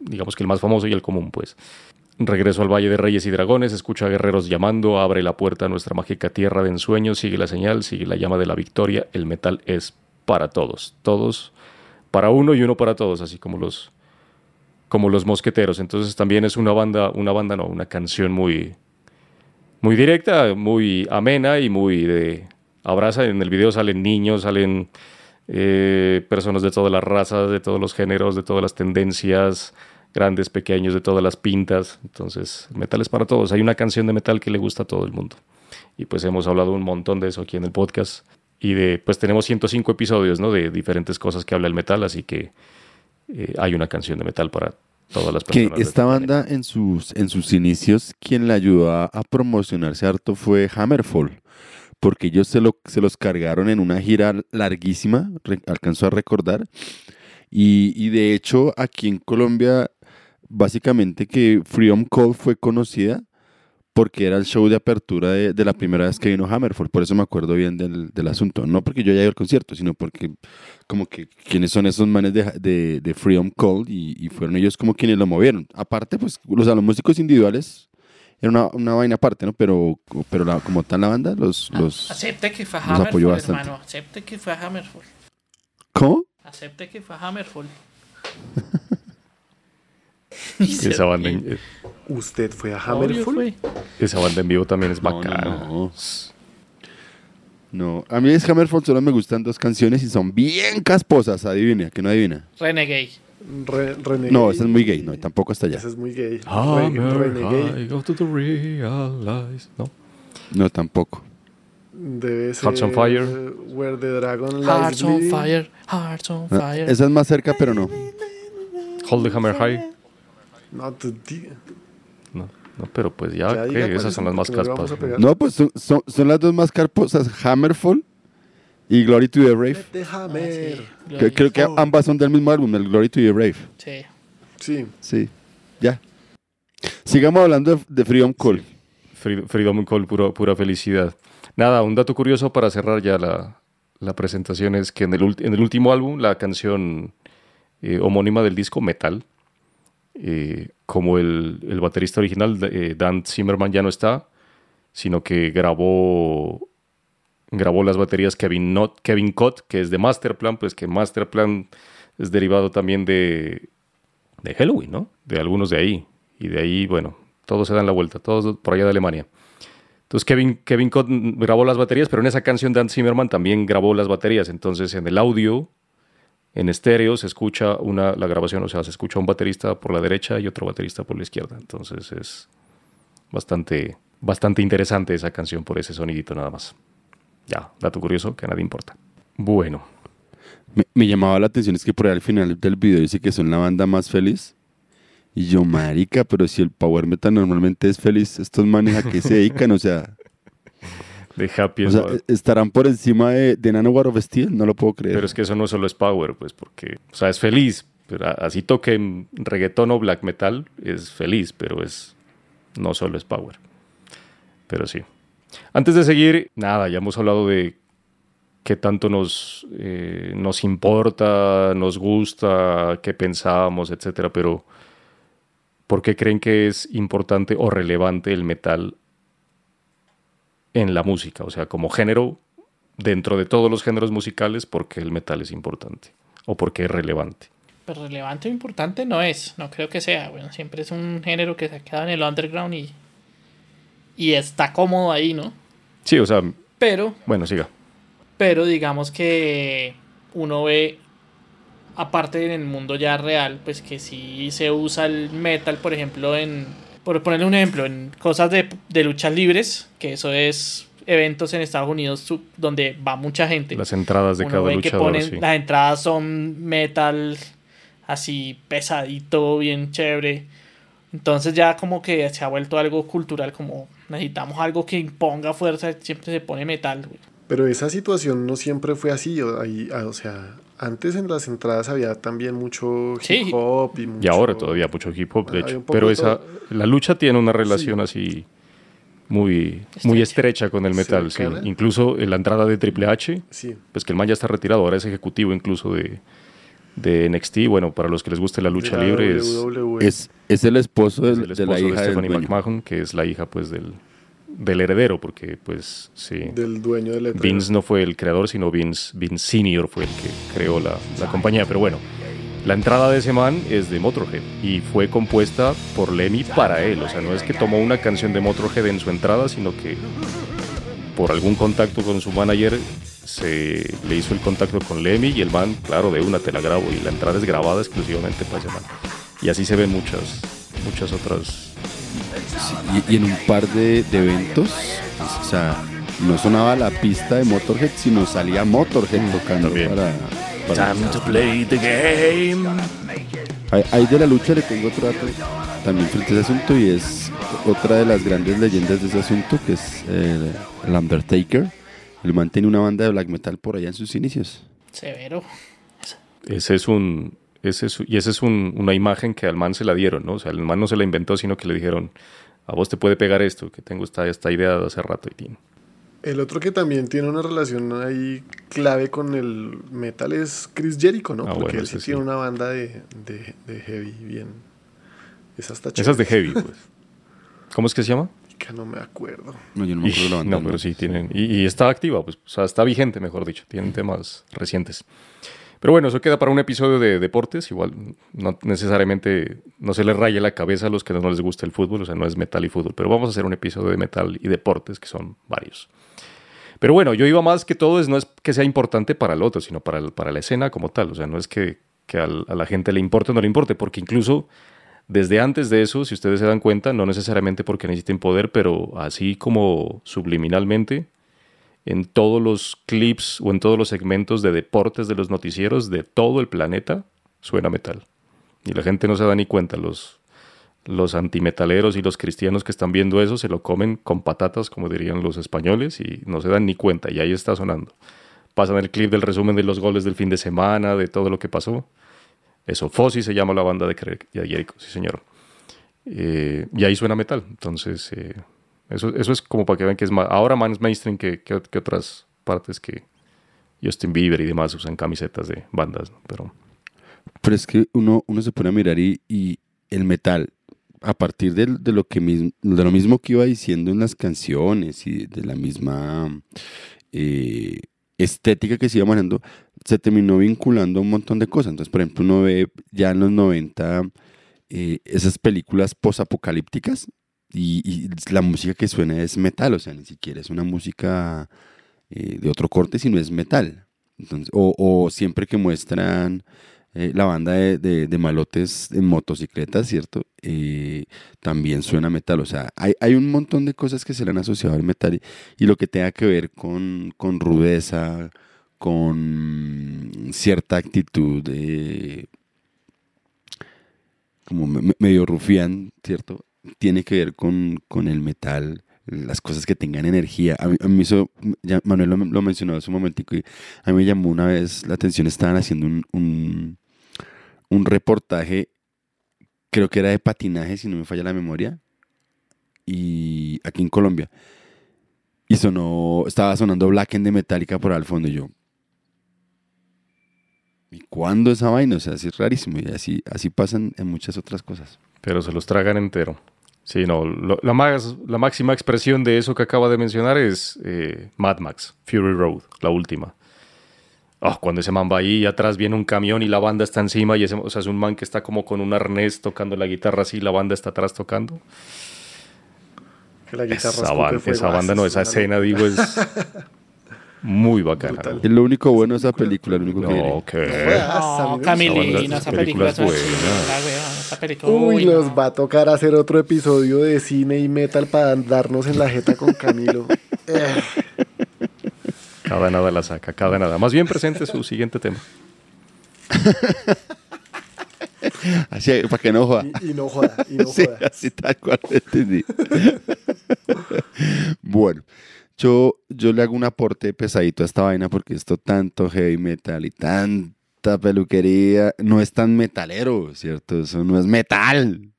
Digamos que el más famoso y el común, pues. Regreso al Valle de Reyes y Dragones, escucha a guerreros llamando, abre la puerta a nuestra mágica tierra de ensueños, sigue la señal, sigue la llama de la victoria. El metal es para todos, todos para uno y uno para todos, así como los como los mosqueteros. Entonces también es una banda, una banda no, una canción muy muy directa, muy amena y muy de abraza. En el video salen niños, salen eh, personas de todas las razas, de todos los géneros, de todas las tendencias, grandes, pequeños, de todas las pintas. Entonces, metal es para todos. Hay una canción de metal que le gusta a todo el mundo. Y pues hemos hablado un montón de eso aquí en el podcast. Y de, pues tenemos 105 episodios, ¿no? De diferentes cosas que habla el metal, así que eh, hay una canción de metal para todas las Que personas. esta banda en sus, en sus inicios, quien la ayudó a, a promocionarse harto fue Hammerfall, porque ellos se, lo, se los cargaron en una gira larguísima, re- alcanzó a recordar, y, y de hecho aquí en Colombia, básicamente que Freedom Call fue conocida porque era el show de apertura de, de la primera vez que vino Hammerfall, por eso me acuerdo bien del, del asunto, no porque yo haya ido al concierto, sino porque como que quiénes son esos manes de, de, de Freedom Call y, y fueron ellos como quienes lo movieron. Aparte, pues los, los músicos individuales era una, una vaina aparte, ¿no? Pero, pero la- como tal la banda, los... los Acepte que fue los apoyó bastante. hermano. Acepte que fue a Hammerfall. ¿Cómo? Acepte que fue a Hammerfall. Esa banda, en, eh, ¿Usted fue a Obvio Hammerfall? fue. esa banda en vivo también es No, no, bacana. no. No, a mí es Hammerfall solo me gustan dos canciones y son bien casposas, adivina, que no adivina. Renegade. Re- Renegade. No, esa es muy gay, no, tampoco hasta allá. Ese es muy gay. Re- Hammer, Renegade I go to the realize. ¿No? No, tampoco. debe ser Hearts on Fire. eh, Where the Dragon Lies Hearts on fire. Hearts on No, fire. esa es más cerca, pero no. Hold the Hammer High. No, tú No, no, pero pues ya, ya esas son las más caspas. No, pues son, son, son las dos más casposas, Hammerfall y Glory to the Hammer. Ah, sí. Que- creo que ambas son del mismo álbum, el Glory to the Brave. Sí. Sí. Sí, ya. Sigamos hablando de, de Freedom Call. Free- Freedom Call, pura, pura felicidad. Nada, un dato curioso para cerrar ya la, la presentación es que en el, en el último álbum, la canción eh, homónima del disco, Metal, eh, como el, el baterista original, eh, Dan Zimmerman, ya no está, sino que grabó, grabó las baterías Kevin, Not, Kevin Cott, que es de Masterplan, pues que Masterplan es derivado también de, de Halloween, ¿no? De algunos de ahí. Y de ahí, bueno, todos se dan la vuelta, todos por allá de Alemania. Entonces Kevin, Kevin Cott grabó las baterías, pero en esa canción Dan Zimmerman también grabó las baterías. Entonces en el audio, en estéreo, se escucha una, la grabación, o sea, se escucha un baterista por la derecha y otro baterista por la izquierda. Entonces es bastante, bastante interesante esa canción por ese sonidito nada más. Ya, dato curioso que a nadie importa. Bueno, Me, llamaba la atención es que por ahí al final del video dice que son la banda más feliz. Y yo, marica, pero si el power metal normalmente es feliz, estos manes a qué se dedican, o sea, de Happy o sea, ba- estarán por encima de, de Nanowar of Steel, no lo puedo creer. Pero es que eso no solo es power, pues, porque, o sea, es feliz. Pero así toquen reggaetón o black metal, es feliz, pero es no solo es power. Pero sí. Antes de seguir, nada, ya hemos hablado de qué tanto nos, eh, nos importa, nos gusta, qué pensamos, etcétera, pero ¿por qué creen que es importante o relevante el metal en la música? O sea, como género, dentro de todos los géneros musicales, ¿por qué el metal es importante? ¿O por qué es relevante? Pero relevante o importante no es. No creo que sea. Bueno, siempre es un género que se ha quedado en el underground y. Y está cómodo ahí, ¿no? Sí, o sea, Pero, bueno, siga. pero digamos que uno ve, aparte en el mundo ya real, pues que sí se usa el metal, por ejemplo, en. Por ponerle un ejemplo, en cosas de, de luchas libres, que eso es eventos en Estados Unidos donde va mucha gente. Las entradas de Uno cada ve que luchador, ponen, sí. las entradas son metal así pesadito, bien chévere. Entonces ya como que se ha vuelto algo cultural, como necesitamos algo que imponga fuerza, siempre se pone metal. güey. Pero esa situación no siempre fue así. O, ahí- ah, o sea, antes en las entradas había también mucho hip Sí. hop y Y mucho... ahora todavía mucho hip hop, de hecho. Pero de esa, la lucha tiene una relación así muy, muy estrecha con el metal. sí. Incluso en la entrada de Triple H, Sí. pues que el man ya está retirado, ahora es ejecutivo incluso de, de NXT. Bueno, para los que les guste la lucha de la libre, es, WWE. es, es el esposo es del- el de la esposo de, hija del Stephanie. McMahon, que es la hija pues del, del heredero, porque pues sí. del dueño del letrero. Vince no fue el creador, sino Vince, Vince Senior fue el que creó la, la compañía. Pero bueno, la entrada de ese man es de Motorhead y fue compuesta por Lemmy para él. O sea, no es que tomó una canción de Motorhead en su entrada, sino que por algún contacto con su manager se le hizo el contacto con Lemmy y el man, claro, de una te la grabo y la entrada es grabada exclusivamente para ese man. Y así se ven muchas, muchas otras. Y, y en un par de, de eventos, o sea, no sonaba la pista de Motorhead, sino salía Motorhead tocando también. para, para- to play the game. Ahí ahí de la lucha le tengo otro dato también frente a ese asunto y es otra de las grandes leyendas de ese asunto que es eh, el Undertaker. El man tiene una banda de black metal por allá en sus inicios. Severo. Ese es un. Ese es, y esa es un- una imagen que al man se la dieron, ¿no? O sea, el man no se la inventó, sino que le dijeron, a vos te puede pegar esto, que tengo esta, esta idea de hace rato. Y tin. El otro que también tiene una relación ahí clave con el metal es Chris Jericho, ¿no? Ah, Porque bueno, él sí ese sí. tiene una banda de, de, de heavy bien. Esa está Esa es de heavy, pues. ¿Cómo es que se llama? Que no me acuerdo. No, yo no me acuerdo de la banda. No, pero sí tienen. Y, y está activa, pues. O sea, está vigente, mejor dicho. Tienen temas recientes. Pero bueno, eso queda para un episodio de deportes. Igual, no necesariamente, no se les raye la cabeza a los que no les gusta el fútbol. O sea, no es metal y fútbol. Pero vamos a hacer un episodio de metal y deportes, que son varios. Pero bueno, yo iba más que todo, es, no es que sea importante para el otro, sino para, para la escena como tal. O sea, no es que, que a la gente le importe o no le importe, porque incluso desde antes de eso, si ustedes se dan cuenta, no necesariamente porque necesiten poder, pero así como subliminalmente, en todos los clips o en todos los segmentos de deportes de los noticieros de todo el planeta, suena metal. Y la gente no se da ni cuenta, los, los antimetaleros y los cristianos que están viendo eso se lo comen con patatas, como dirían los españoles, y no se dan ni cuenta, y ahí está sonando. Pasan el clip del resumen de los goles del fin de semana, de todo lo que pasó. Eso, Fossi se llama la banda de Jericho, sí señor. Eh, y ahí suena metal. Entonces, eh, eso, eso es como para que vean que es más, ahora más mainstream que, que, otras partes que Justin Bieber y demás usan camisetas de bandas. ¿no? Pero Pero es que uno, uno se pone a mirar y, el metal, a partir de, lo que de lo mismo que iba diciendo en las canciones y de la misma eh, estética que se iba manejando, se terminó vinculando a un montón de cosas. Entonces, por ejemplo, uno ve ya en los 90 eh, esas películas posapocalípticas y, la música que suena es metal, o sea, ni siquiera es una música eh, de otro corte, sino es metal. O, siempre que muestran eh, la banda de, de- de malotes en motocicletas, ¿cierto? Eh, también suena metal. O sea, hay, un montón de cosas que se le han asociado al metal y, lo que tenga que ver con, con rudeza, con cierta actitud de como me- me- medio rufián, ¿cierto? Tiene que ver con, con el metal, las cosas que tengan energía. A mí, a mí eso, Manuel lo, lo mencionó hace un momentico y a mí me llamó una vez la atención, estaban haciendo un, un, un reportaje, creo que era de patinaje, si no me falla la memoria, y aquí en Colombia. Y sonó, estaba sonando Black End de Metallica por al fondo y yo. ¿Y cuándo esa vaina? O sea, es rarísimo. Y así, así pasan en muchas otras cosas. pero se los tragan entero. Sí, no, lo- la, más, la máxima expresión de eso que acaba de mencionar es eh, Mad Max, Fury Road, la última. Ah, cuando ese man va ahí y atrás viene un camión y la banda está encima y ese, o sea, es un man que está como con un arnés tocando la guitarra así y la banda está atrás tocando. Que la guitarra Esa, Ah, banda, no, esa escena, digo, es muy bacana. Brutal. Lo único bueno de esa película, lo único que diré. No, mí No, me Camilina, esa película es buena. Esa película. Uy, no. nos va a tocar hacer otro episodio de cine y metal para darnos en la jeta con Camilo. Eh, Cada nada la saca, cada nada. Más bien presente su siguiente tema. Así, para que no joda. y, y no joda, y no Sí, joda. así tal cual lo entendí. bueno, yo, yo le hago un aporte pesadito a esta vaina porque esto tanto heavy metal y tanta peluquería no es tan metalero, ¿cierto? Eso no es metal.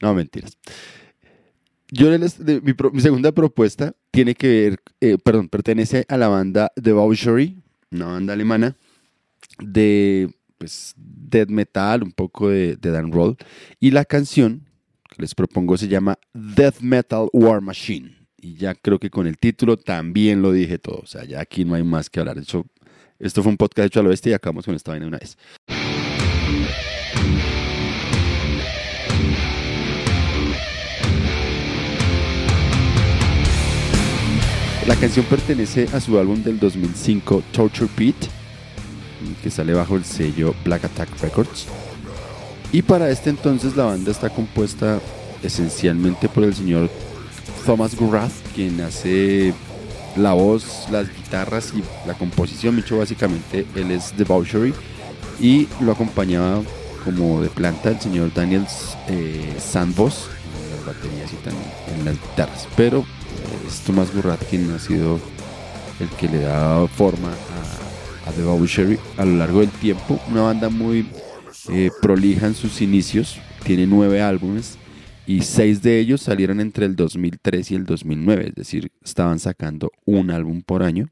No, mentiras. Yo mi, pro- mi segunda propuesta tiene que ver, eh, perdón, pertenece a la banda Debauchery, una banda alemana de pues death metal, un poco de, de dan roll y la canción que les propongo se llama Death Metal War Machine. Y ya creo que con el título también lo dije todo. O sea, ya aquí no hay más que hablar. De esto fue un podcast hecho al oeste y acabamos con esta vaina una vez. La canción pertenece a su álbum del 2005 Torture Pit, que sale bajo el sello Black Attack Records. Y para este entonces la banda está compuesta esencialmente por el señor Thomas Gurath, quien hace la voz, las guitarras y la composición. Micho, básicamente, él es Debauchery y lo acompañaba como de planta el señor Daniel eh, Sandvos en las baterías y también en las guitarras. Pero eh, es Thomas Gurrat quien ha sido el que le dado forma a, a The Bowsherry a lo largo del tiempo. Una banda muy eh, prolija en sus inicios, tiene nueve álbumes y seis de ellos salieron entre el 2003 y el 2009, es decir, estaban sacando un álbum por año.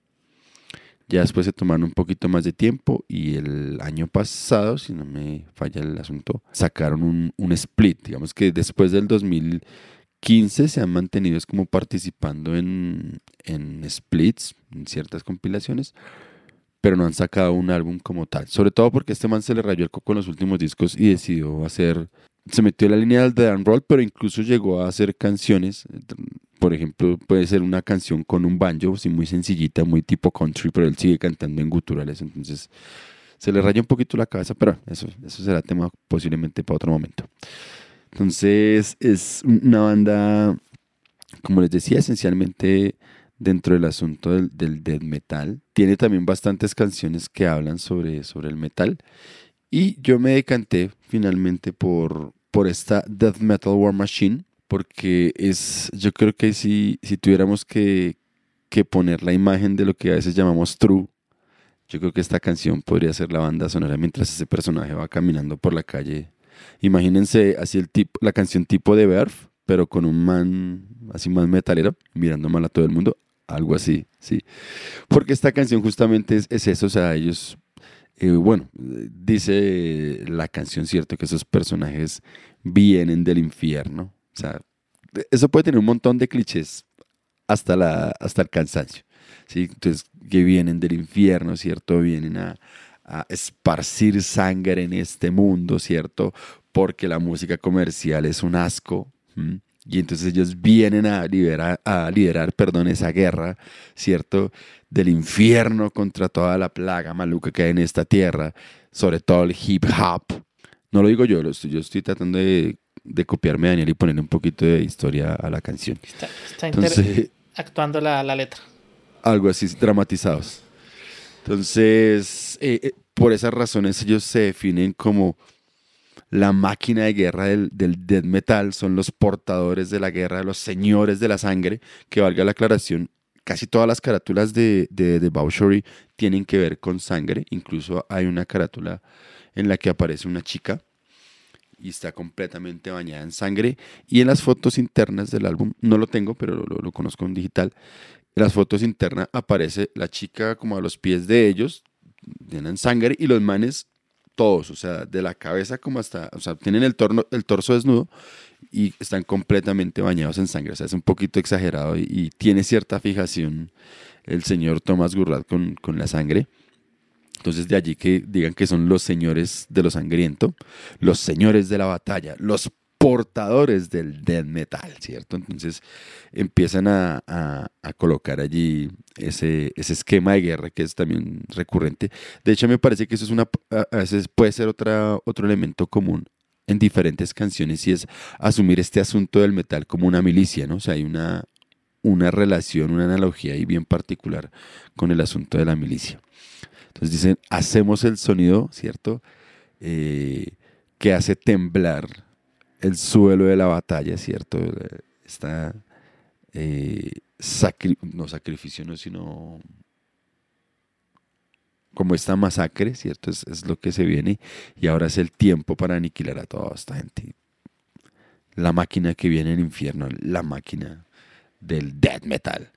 Ya después se tomaron un poquito más de tiempo y el año pasado, si no me falla el asunto, sacaron un, un split. Digamos que después del 2015 se han mantenido como participando en, en splits, en ciertas compilaciones, pero no han sacado un álbum como tal. Sobre todo porque este man se le rayó el coco en los últimos discos y decidió hacer se metió en la línea del dance roll, pero incluso llegó a hacer canciones. Por ejemplo, puede ser una canción con un banjo, así muy sencillita, muy tipo country, pero él sigue cantando en guturales. Entonces, se le raya un poquito la cabeza, pero eso, eso será tema posiblemente para otro momento. Entonces, es una banda, como les decía, esencialmente dentro del asunto del, del death metal. Tiene también bastantes canciones que hablan sobre, sobre el metal. Y yo me decanté finalmente por, por esta Death Metal War Machine, porque es, yo creo que si, si tuviéramos que, que poner la imagen de lo que a veces llamamos true, yo creo que esta canción podría ser la banda sonora mientras ese personaje va caminando por la calle. Imagínense así el tipo, la canción tipo de Verf, pero con un man así más metalero, mirando mal a todo el mundo, algo así, sí. Porque esta canción justamente es, es eso, o sea, ellos bueno, dice la canción, ¿cierto? Que esos personajes vienen del infierno. O sea, eso puede tener un montón de clichés hasta, la, hasta el cansancio. ¿sí? Entonces, que vienen del infierno, ¿cierto? Vienen a, a esparcir sangre en este mundo, ¿cierto? Porque la música comercial es un asco. Y entonces ellos vienen a, liberar, a liderar perdón, esa guerra, ¿cierto? Del infierno contra toda la plaga maluca que hay en esta tierra, sobre todo el hip hop. No lo digo yo, lo estoy, yo estoy tratando de, de copiarme a Daniel y ponerle un poquito de historia a la canción. Está, está Entonces, actuando la, la letra. algo así dramatizados. Entonces, eh, eh, por esas razones ellos se definen como la máquina de guerra del, del death metal, son los portadores de la guerra, los señores de la sangre, que valga la aclaración, casi todas las carátulas de, de, tienen que ver con sangre, incluso hay una carátula en la que aparece una chica y está completamente bañada en sangre. Y en las fotos internas del álbum, no lo tengo, pero lo, lo conozco en digital, en las fotos internas aparece la chica como a los pies de ellos, tienen sangre, y los manes todos, o sea, de la cabeza como hasta, o sea, tienen el, torno, el torso desnudo y están completamente bañados en sangre, o sea, es un poquito exagerado y, tiene cierta fijación el señor Thomas Gurrat con, con la sangre. Entonces de allí que digan que son los señores de lo sangriento, los señores de la batalla, los portadores del death metal, ¿cierto? Entonces empiezan a, colocar allí ese, esquema de guerra que es también recurrente. De hecho, me parece que eso es una, a a veces puede ser otra, otro elemento común en diferentes canciones y es asumir este asunto del metal como una milicia, ¿no? O sea, hay una, una relación, una analogía ahí bien particular con el asunto de la milicia. Entonces dicen, hacemos el sonido, ¿cierto? Eh, que hace temblar el suelo de la batalla, ¿cierto? Esta, eh, sacri- no sacrificio, no, sino como esta masacre, ¿cierto? Es, lo que se viene y ahora es el tiempo para aniquilar a toda esta gente. La máquina que viene del infierno, la máquina del death metal.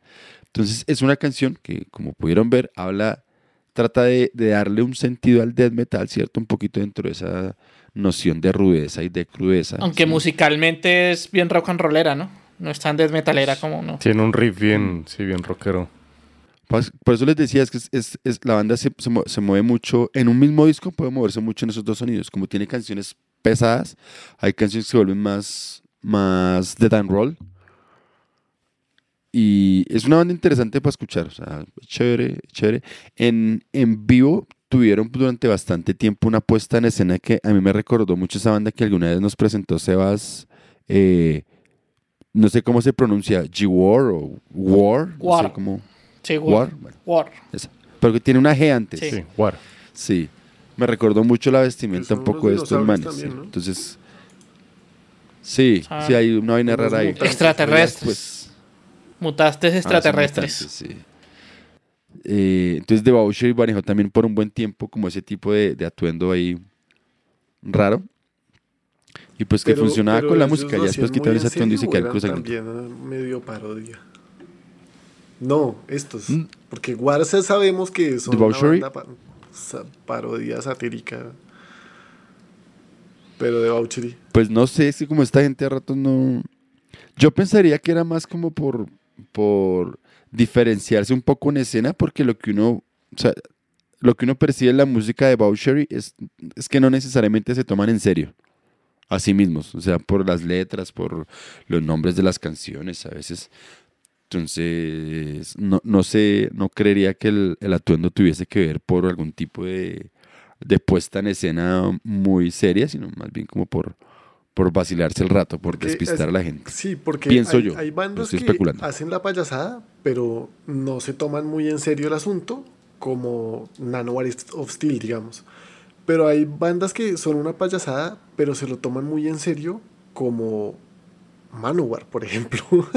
Entonces es una canción que, como pudieron ver, habla, trata de darle un sentido al death metal, ¿cierto? Un poquito dentro de esa noción de rudeza y de crudeza. Aunque ¿sí? musicalmente es bien rock and rollera, ¿no? No es tan death metalera como no. Tiene un riff bien, sí, bien rockero. Pues, Por eso les decía, es que es, es- es- la banda se, se mue- se mueve mucho, en un mismo disco puede moverse mucho en esos dos sonidos. Como tiene canciones pesadas, hay canciones que se vuelven más, más de dan roll. Y es una banda interesante para escuchar, o sea, chévere, chévere. En, en vivo tuvieron durante bastante tiempo una puesta en escena que a mí me recordó mucho esa banda que alguna vez nos presentó Sebas, eh, no sé cómo se pronuncia, G-War o War, no War. sé cómo. Sí, War, War. bueno. War. Esa. Pero que tiene una G antes. Sí. Sí, War. Sí. me recordó mucho la vestimenta un poco de estos manes. sí. también, ¿no? Entonces, sí, Ah. sí, hay una vaina rara ahí. mutantes. Extraterrestres. Pues, Mutastes ah, extraterrestres. mutantes, sí. Eh, entonces, Debauchery manejó también por un buen tiempo como ese tipo de, de atuendo ahí raro. Y pues que Pero- funcionaba pero con la música. Ya después quitaron ese en atuendo y se quedaron cruzando. también medio parodia. No, estos. Mm. Porque Warsa sabemos que son una banda pa- parodia satírica. Pero Debauchery. Pues no sé, es que como esta gente a ratos no. Yo pensaría que era más como por, por diferenciarse un poco en escena, porque lo que uno. O sea, lo que uno percibe en la música de Bowshery es, es que no necesariamente se toman en serio a sí mismos. O sea, por las letras, por los nombres de las canciones a veces. Entonces, no, no sé, no creería que el, el atuendo tuviese que ver por algún tipo de, de puesta en escena muy seria, sino más bien como por, por vacilarse el rato, por Porque despistar es- a la gente. Sí, porque Pienso hay, yo, hay bandas estoy que especulando. hacen la payasada, pero no se toman muy en serio el asunto, como Nanowar of Steel, digamos. Pero hay bandas que son una payasada, pero se lo toman muy en serio, como Manowar, por ejemplo.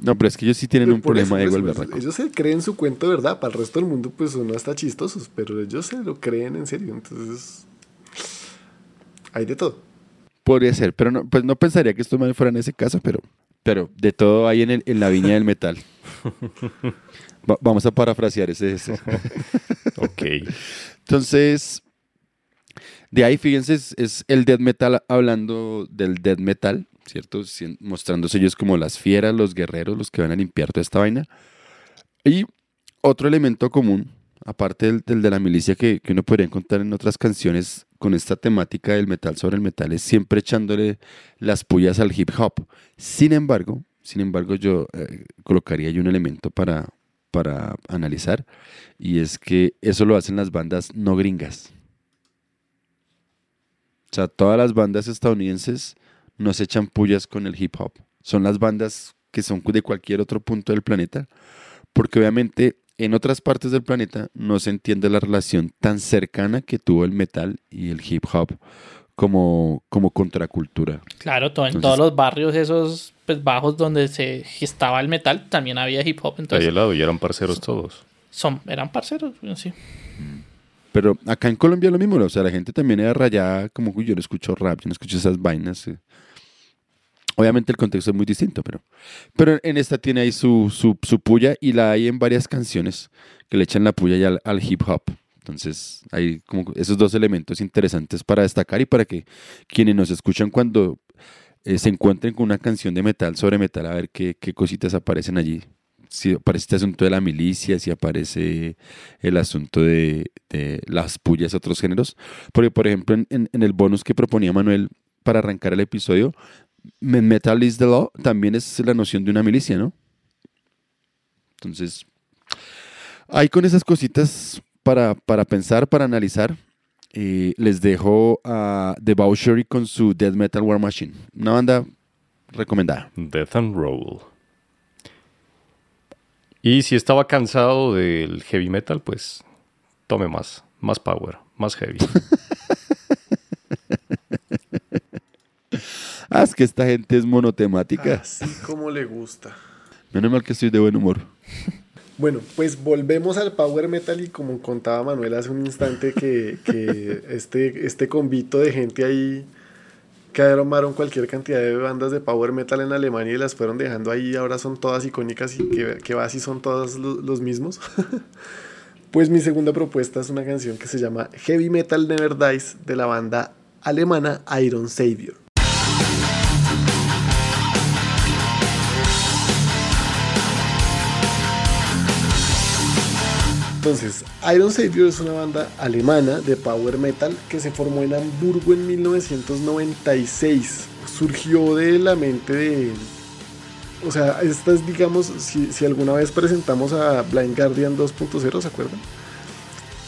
No, pero es que ellos sí tienen un eso, problema de ego pues. Ellos se creen su cuento de verdad, para el resto del mundo pues son hasta chistosos, pero ellos se lo creen en serio, entonces hay de todo. Podría ser, pero no, pues no pensaría que estos manes fueran ese caso, pero, pero de todo hay en, el- en la viña del metal. Va- vamos a parafrasear ese. ese. Ok. Entonces, de ahí, fíjense, es, es el death metal hablando del death metal, ¿cierto? Mostrándose ellos como las fieras, los guerreros, los que van a limpiar toda esta vaina. Y otro elemento común, aparte del, de la milicia que, que uno podría encontrar en otras canciones con esta temática del metal sobre el metal, es siempre echándole las pullas al hip hop. Sin embargo, sin embargo, yo eh, colocaría ahí un elemento para, para analizar, y es que eso lo hacen las bandas no gringas. O sea, todas las bandas estadounidenses no se echan pullas con el hip hop. Son las bandas que son de cualquier otro punto del planeta, porque obviamente en otras partes del planeta no se entiende la relación tan cercana que tuvo el metal y el hip hop como, como contracultura. Claro, to- en todos los barrios esos pues, bajos donde se gestaba el metal también había hip hop. Ahí Entonces al lado y eran parceros todos. son, eran parceros, sí. Pero acá en Colombia lo mismo, o sea, la gente también era rayada, como "Uy, yo no escucho rap, yo no escucho esas vainas. eh". Obviamente el contexto es muy distinto, pero, pero en esta tiene ahí su, su, su puya y la hay en varias canciones que le echan la puya ya al, hip hop. Entonces hay como esos dos elementos interesantes para destacar y para que quienes nos escuchan cuando eh, se encuentren con una canción de metal sobre metal, a ver qué, qué cositas aparecen allí. Si aparece este asunto de la milicia, si aparece el asunto de, de las pullas otros géneros. Porque, por ejemplo, en, el bonus que proponía Manuel para arrancar el episodio, Metal is the Law también es la noción de una milicia, ¿no? Entonces, hay con esas cositas para, para pensar, para analizar. Eh, les dejo a The Bowshery con su Death Metal War Machine. Una banda recomendada. Death and Roll. Y si estaba cansado del heavy metal, pues tome más, más power, más heavy. Ah, es que esta gente es monotemática. Así como le gusta. Menos mal que estoy de buen humor. Bueno, pues volvemos al power metal y como contaba Manuel hace un instante que, que este, este convito de gente ahí que armaron cualquier cantidad de bandas de power metal en Alemania y las fueron dejando ahí, ahora son todas icónicas y que, que va si son todos lo- los mismos. pues mi segunda propuesta es una canción que se llama Heavy Metal Never Dies de la banda alemana Iron Savior. Entonces, Iron Savior es una banda alemana de power metal que se formó en Hamburgo en 1996. Surgió de la mente de... O sea, esta es, digamos, si, alguna vez presentamos a Blind Guardian 2.0, ¿se acuerdan?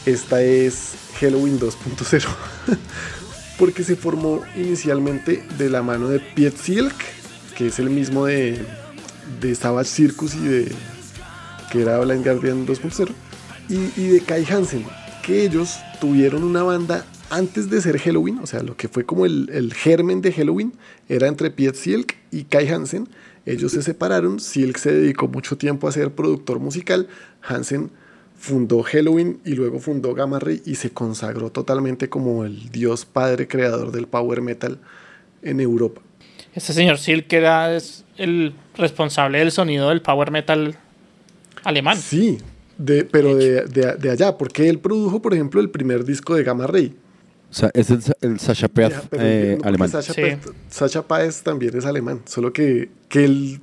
Esta es Halloween 2.0. Porque se formó inicialmente de la mano de Piet Silk, que es el mismo de, de Savage Circus y de... que era Blind Guardian 2.0 y, y de Kai Hansen, que ellos tuvieron una banda antes de ser Halloween, o sea, lo que fue como el, el germen de Halloween era entre Piet Silk y Kai Hansen. Ellos se separaron, Silk se dedicó mucho tiempo a ser productor musical, Hansen fundó Halloween y luego fundó Gamma Ray y se consagró totalmente como el dios padre creador del power metal en Europa. Este señor Silk era es el responsable del sonido del power metal alemán. Sí, de, pero de, de- de allá, porque él produjo, por ejemplo, el primer disco de Gamma Ray. O sea, es el, el Ya, pero eh, no, alemán. Sacha, Sí. Paez, Sacha Paez también es alemán, solo que, que él,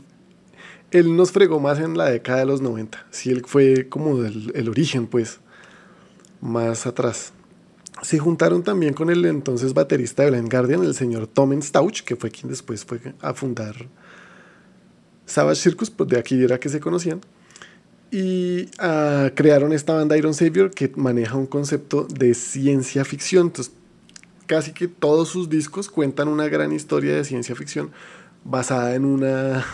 él nos fregó más en la década de los 90. Sí, él fue como el, el origen, pues, más atrás. Se juntaron también con el entonces baterista de Blind Guardian, el señor Tomen Stauch, que fue quien después fue a fundar Savage Circus, pues de aquí era que se conocían. Y ah, crearon esta banda Iron Savior que maneja un concepto de ciencia ficción. Entonces, casi que todos sus discos cuentan una gran historia de ciencia ficción basada en una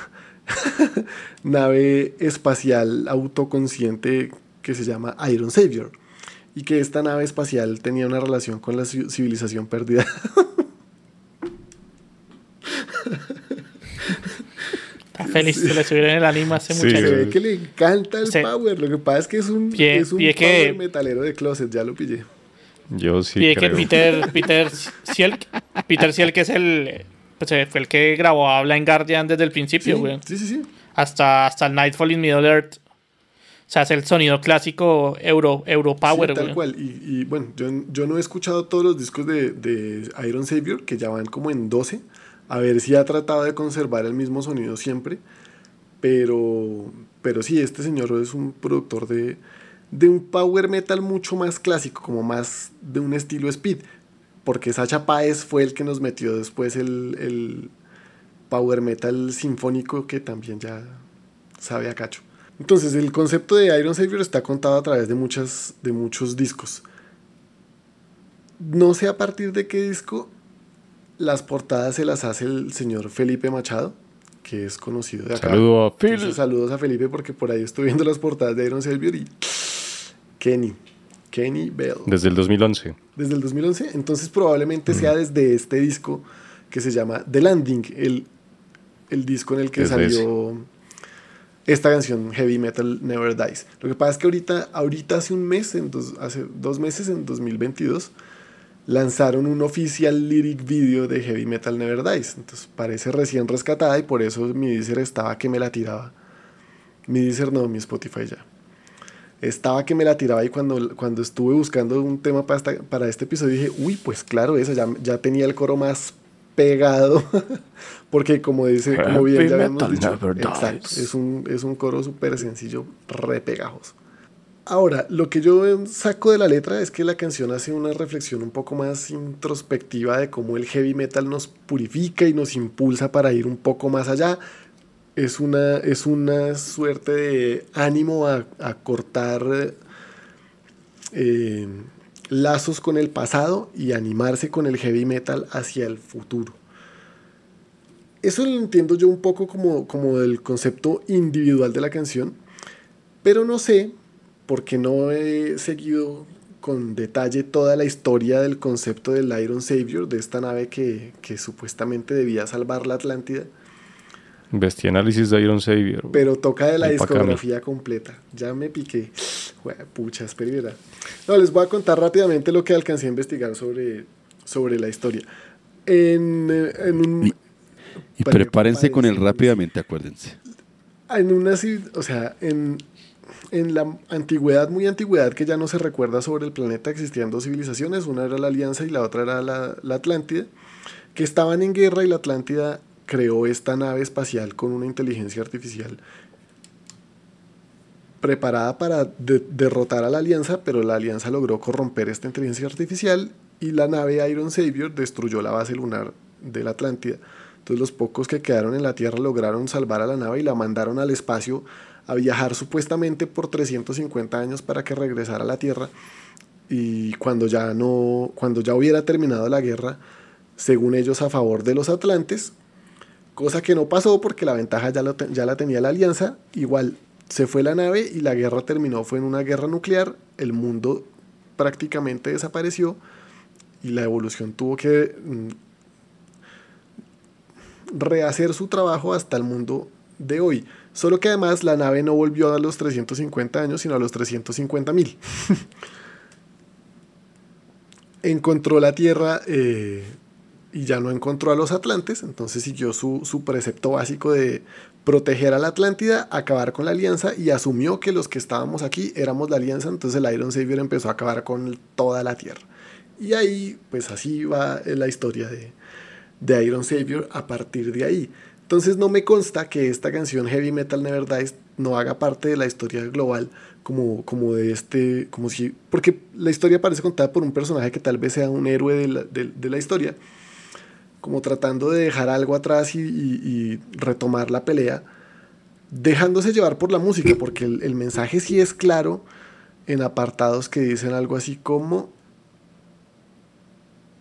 nave espacial autoconsciente que se llama Iron Savior. Y que esta nave espacial tenía una relación con la ci- civilización perdida. Está feliz que le subieron el anime a ese Sí, muchacho. Se ve que le encanta el power. Lo que pasa es que es un, Pie- es un pie que- power metalero de closet, ya lo pillé. Yo sí y de que. Peter, Peter Sielk, Peter Sielk es el, pues, eh, fue el que grabó a Blind Guardian desde el principio, Sí, güey. sí, sí, sí. Hasta, hasta el Nightfall in Middle Earth. O sea, es el sonido clásico Euro, Euro Power, Sí, tal güey. cual. Y, y, bueno, yo, yo no he escuchado todos los discos de, de Iron Savior, que ya van como en 12. A ver si ha tratado de conservar el mismo sonido siempre. Pero, pero sí, este señor es un productor de, de un power metal mucho más clásico, como más de un estilo speed. Porque Sacha Páez fue el que nos metió después el, el power metal sinfónico que también ya sabe a cacho. Entonces, el concepto de Iron Savior está contado a través de, muchas, de muchos discos. No sé a partir de qué disco las portadas se las hace el señor Felipe Machado, que es conocido de acá. Saludo a. Entonces, saludos a Felipe porque por ahí estoy viendo las portadas de Iron Savior y Kenny, Kenny Bell. Desde el 2011. Desde el 2011, entonces probablemente sea desde este disco que se llama The Landing, el, el disco en el que Desde salió esta canción Heavy Metal Never Dies. Lo que pasa es que ahorita, ahorita hace un mes, en dos, hace dos meses, en 2022, lanzaron un oficial lyric video de Heavy Metal Never Dies. Entonces parece recién rescatada y por eso mi Deezer estaba que me la tiraba. Mi Deezer no, mi Spotify ya. Estaba que me la tiraba y cuando, cuando estuve buscando un tema para, esta- para este episodio dije, uy, pues claro, esa ya, ya tenía el coro más pegado. Porque como dice, como bien ya habíamos dicho, exacto, es un, es un coro súper sencillo, re pegajoso. Ahora, lo que yo saco de la letra es que la canción hace una reflexión un poco más introspectiva de cómo el heavy metal nos purifica y nos impulsa para ir un poco más allá. Es una, es una suerte de ánimo a, a cortar eh, lazos con el pasado y animarse con el heavy metal hacia el futuro. Eso lo entiendo yo un poco como, como el concepto individual de la canción, pero no sé, porque no he seguido con detalle toda la historia del concepto del Iron Savior, de esta nave que, que supuestamente debía salvar la Atlántida, Bestia análisis de Iron Savior. pero toca de la discografía completa. Ya me piqué. Pucha, espera. No, les voy a contar rápidamente lo que alcancé a investigar sobre, sobre la historia. En, eh, en un... Y- Y Pre- prepárense con él rápidamente, acuérdense. en una o sea, en, en la antigüedad, muy antigüedad, que ya no se recuerda sobre el planeta, existían dos civilizaciones, una era la Alianza y la otra era la, la Atlántida, que estaban en guerra y la Atlántida creó esta nave espacial con una inteligencia artificial preparada para de- derrotar a la Alianza, pero la Alianza logró corromper esta inteligencia artificial y la nave Iron Savior destruyó la base lunar de la Atlántida. Entonces los pocos que quedaron en la Tierra lograron salvar a la nave y la mandaron al espacio a viajar supuestamente por 350 años para que regresara a la Tierra. Y cuando ya no, cuando ya hubiera terminado la guerra, según ellos a favor de los atlantes, cosa que no pasó porque la ventaja ya, ya la tenía la alianza, igual se fue la nave y la guerra terminó, fue en una guerra nuclear, el mundo prácticamente desapareció y la evolución tuvo que mm, rehacer su trabajo hasta el mundo de hoy. Solo que además la nave no volvió a los 350 años, sino a los 350 mil. encontró la Tierra eh, y ya no encontró a los Atlantes, entonces siguió su, su, precepto básico de proteger a la Atlántida, acabar con la alianza y asumió que los que estábamos aquí éramos la alianza, entonces el Iron Savior empezó a acabar con toda la Tierra. Y ahí, pues así va la historia de, de Iron Savior a partir de ahí. Entonces no me consta que esta canción Heavy Metal Never Dies no haga parte de la historia global como, como de este, como si, porque la historia parece contada por un personaje que tal vez sea un héroe de la, de, la historia, como tratando de dejar algo atrás y, y, retomar la pelea, dejándose llevar por la música, porque el, el mensaje sí es claro en apartados que dicen algo así como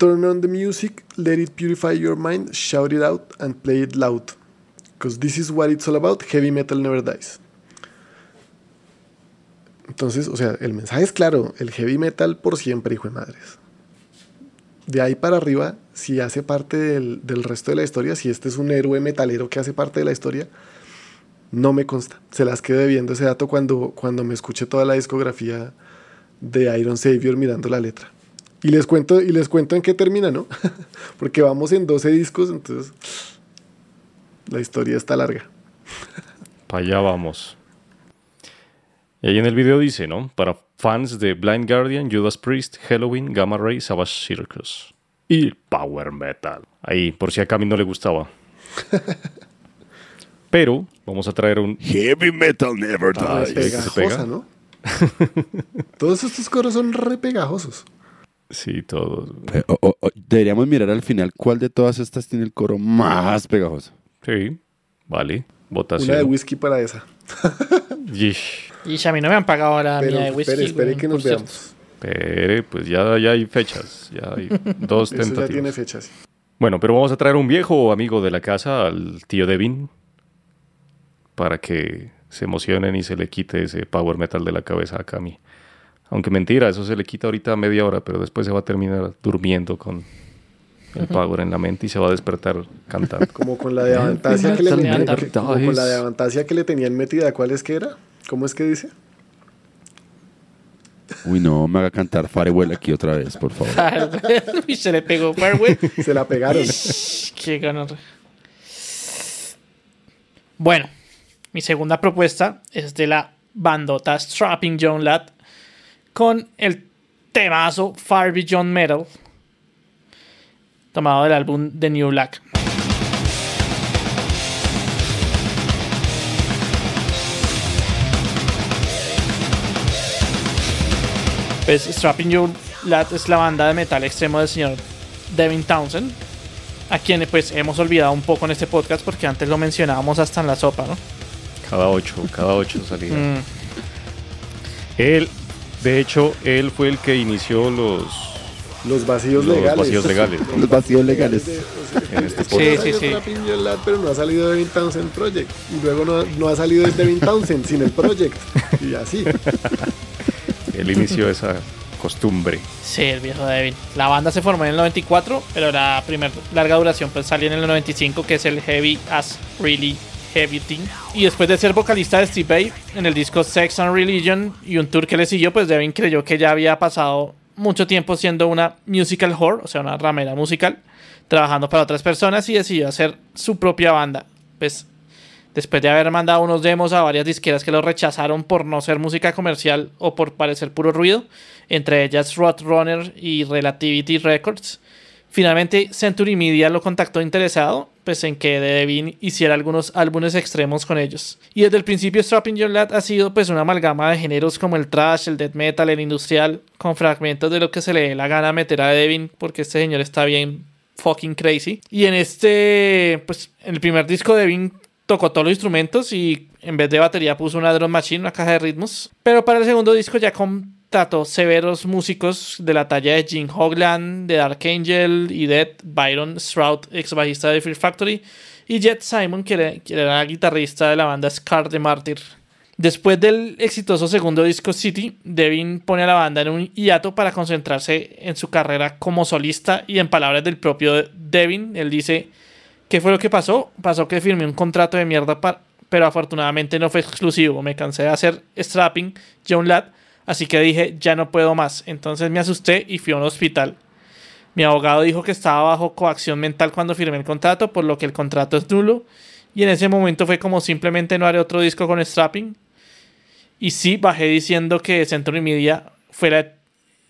Turn on the music, let it purify your mind, shout it out and play it loud. Because this is what it's all about, heavy metal never dies. Entonces, o sea, el mensaje es claro, el heavy metal por siempre, hijo de madres. De ahí para arriba, si hace parte del, del, resto de la historia, si este es un héroe metalero que hace parte de la historia, no me consta. Se las quedo debiendo ese dato cuando, cuando me escuche toda la discografía de Iron Savior mirando la letra. Y les cuento, y les cuento en qué termina, ¿no? Porque vamos en 12 discos, entonces la historia está larga. Para allá vamos. Y ahí en el video dice, ¿no? Para fans de Blind Guardian, Judas Priest, Halloween, Gamma Ray, Savage Circus. Y Power Metal. Ahí, por si a Cami no le gustaba. Pero vamos a traer un Heavy Metal Never ah, Dies. Pegajosa, ¿no? Todos estos coros son re pegajosos. Sí, todos. deberíamos mirar al final cuál de todas estas tiene el coro más pegajoso. Sí, vale. Votación. Una de whisky para esa. Y a mí no me han pagado la mía de whisky. Espere, espere que nos veamos. Espere, pues ya, ya hay fechas. Ya hay dos tentativas. ya tiene fechas. Bueno, pero vamos a traer un viejo amigo de la casa, al tío Devin, para que se emocionen y se le quite ese power metal de la cabeza a Cami. Aunque mentira, eso se le quita ahorita a media hora, pero después se va a terminar durmiendo con el power en la mente y se va a despertar cantando. Como con la de avantasia que le tenían, con la de avantasia que le tenían metida, ¿cuál es que era? ¿Cómo es que dice? Uy, no, me haga cantar Farewell aquí otra vez, por favor. y se le pegó Farewell. se la pegaron. Qué ganas. Bueno, mi segunda propuesta es de la bandota Strapping John Lad con el temazo Far Beyond Metal, tomado del álbum The New Black. Pues Strapping You Lad es la banda de metal extremo del señor Devin Townsend, a quien pues hemos olvidado un poco en este podcast porque antes lo mencionábamos hasta en la sopa, ¿no? Cada ocho, cada ocho salía. Mm. Él de hecho, él fue el que inició los los vacíos legales. Los vacíos legales. los vacíos legales. Este sí, sí, sí. Pero no ha salido Devin Townsend Project. Y luego no, no ha salido Devin Townsend sin el Project. Y así. Él inició esa costumbre. Sí, el viejo Devin. La banda se formó en el 94, pero la primera larga duración pues salió en el 95, que es el Heavy As Really Everything. Y después de ser vocalista de Steve Bay en el disco Sex and Religion y un tour que le siguió, pues Devin creyó que ya había pasado mucho tiempo siendo una musical whore, o sea, una ramera musical, trabajando para otras personas y decidió hacer su propia banda. Pues después de haber mandado unos demos a varias disqueras que lo rechazaron por no ser música comercial o por parecer puro ruido, entre ellas Roadrunner y Relativity Records, Finalmente, Century Media lo contactó interesado pues, en que Devin hiciera algunos álbumes extremos con ellos. Y desde el principio, Strapping Your Lad ha sido pues, una amalgama de géneros como el trash, el death metal, el industrial, con fragmentos de lo que se le dé la gana meter a Devin, porque este señor está bien fucking crazy. Y en este, pues, en el primer disco, Devin tocó todos los instrumentos y en vez de batería puso una drum machine, una caja de ritmos. Pero para el segundo disco ya con severos músicos de la talla de Jim Hogland, de Dark Angel y Dead, Byron Stroud, ex bajista de Fear Factory, y Jet Simon, que era, guitarrista de la banda Scar de Martyr. Después del exitoso segundo disco City, Devin pone a la banda en un hiato para concentrarse en su carrera como solista y en palabras del propio Devin, él dice, ¿qué fue lo que pasó? Pasó que firmé un contrato de mierda, pero afortunadamente no fue exclusivo, me cansé de hacer strapping, John Ladd, así que dije, ya no puedo más, entonces me asusté y fui a un hospital. Mi abogado dijo que estaba bajo coacción mental cuando firmé el contrato, por lo que el contrato es nulo. Y en ese momento fue como simplemente no haré otro disco con strapping. Y sí, bajé diciendo que Century Media fue la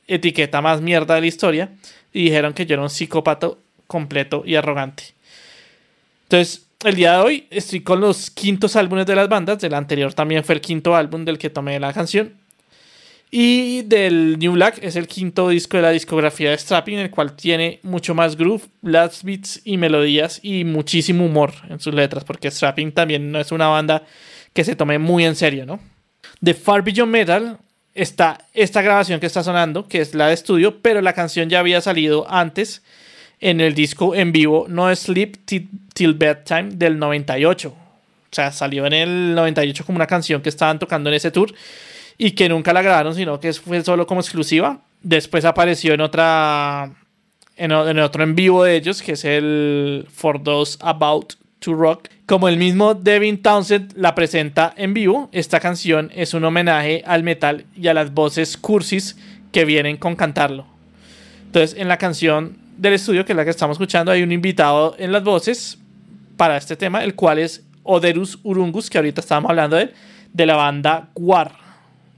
etiqueta más mierda de la historia. Y dijeron que yo era un psicópata completo y arrogante. Entonces, el día de hoy estoy con los quintos álbumes de las bandas. El anterior también fue el quinto álbum del que tomé la canción. Y del New Black es el quinto disco de la discografía de Strapping, el cual tiene mucho más groove, blast beats y melodías y muchísimo humor en sus letras, porque Strapping también no es una banda que se tome muy en serio, ¿no? De Far Beyond Metal está esta grabación que está sonando, que es la de estudio, pero la canción ya había salido antes en el disco en vivo No Sleep Till Bedtime del 98. O sea, salió en el 98 como una canción que estaban tocando en ese tour y que nunca la grabaron, sino que fue solo como exclusiva. Después apareció en otra en, otro en vivo de ellos, que es el For Those About to Rock. Como el mismo Devin Townsend la presenta en vivo, esta canción es un homenaje al metal y a las voces cursis que vienen con cantarlo. Entonces, en la canción del estudio, que es la que estamos escuchando, hay un invitado en las voces para este tema, el cual es Oderus Urungus, que ahorita estábamos hablando de él, de la banda War.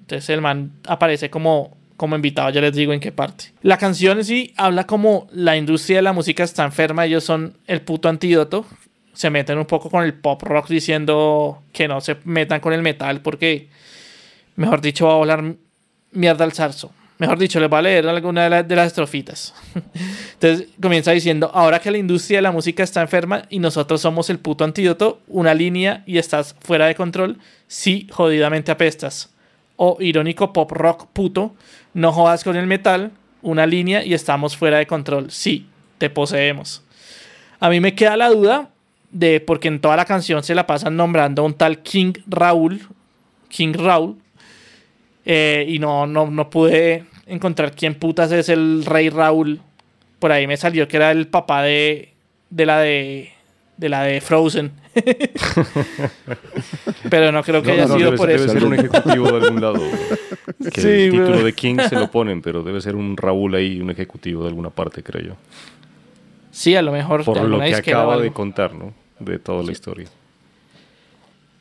Entonces el man aparece como, como invitado, ya les digo en qué parte. La canción sí habla como la industria de la música está enferma, ellos son el puto antídoto. Se meten un poco con el pop rock diciendo que no se metan con el metal porque, mejor dicho, va a volar mierda al zarzo. Mejor dicho, les va a leer alguna de, de, las estrofitas. Entonces comienza diciendo, ahora que la industria de la música está enferma y nosotros somos el puto antídoto, una línea y estás fuera de control, sí, jodidamente apestas o irónico pop rock puto, no jodas con el metal, una línea y estamos fuera de control. Sí, te poseemos. A mí me queda la duda de porque en toda la canción se la pasan nombrando a un tal King Raúl, King Raúl, eh, y no, no, no pude encontrar quién putas es el rey Raúl. Por ahí me salió que era el papá de, de la de de la de Frozen. Pero no creo que haya sido por eso. Debe ser un ejecutivo de algún lado. Que el título de King se lo ponen, pero debe ser un Raúl ahí, un ejecutivo de alguna parte, creo yo. Sí, a lo mejor. Por lo que acaba de contar, ¿no? De toda la historia.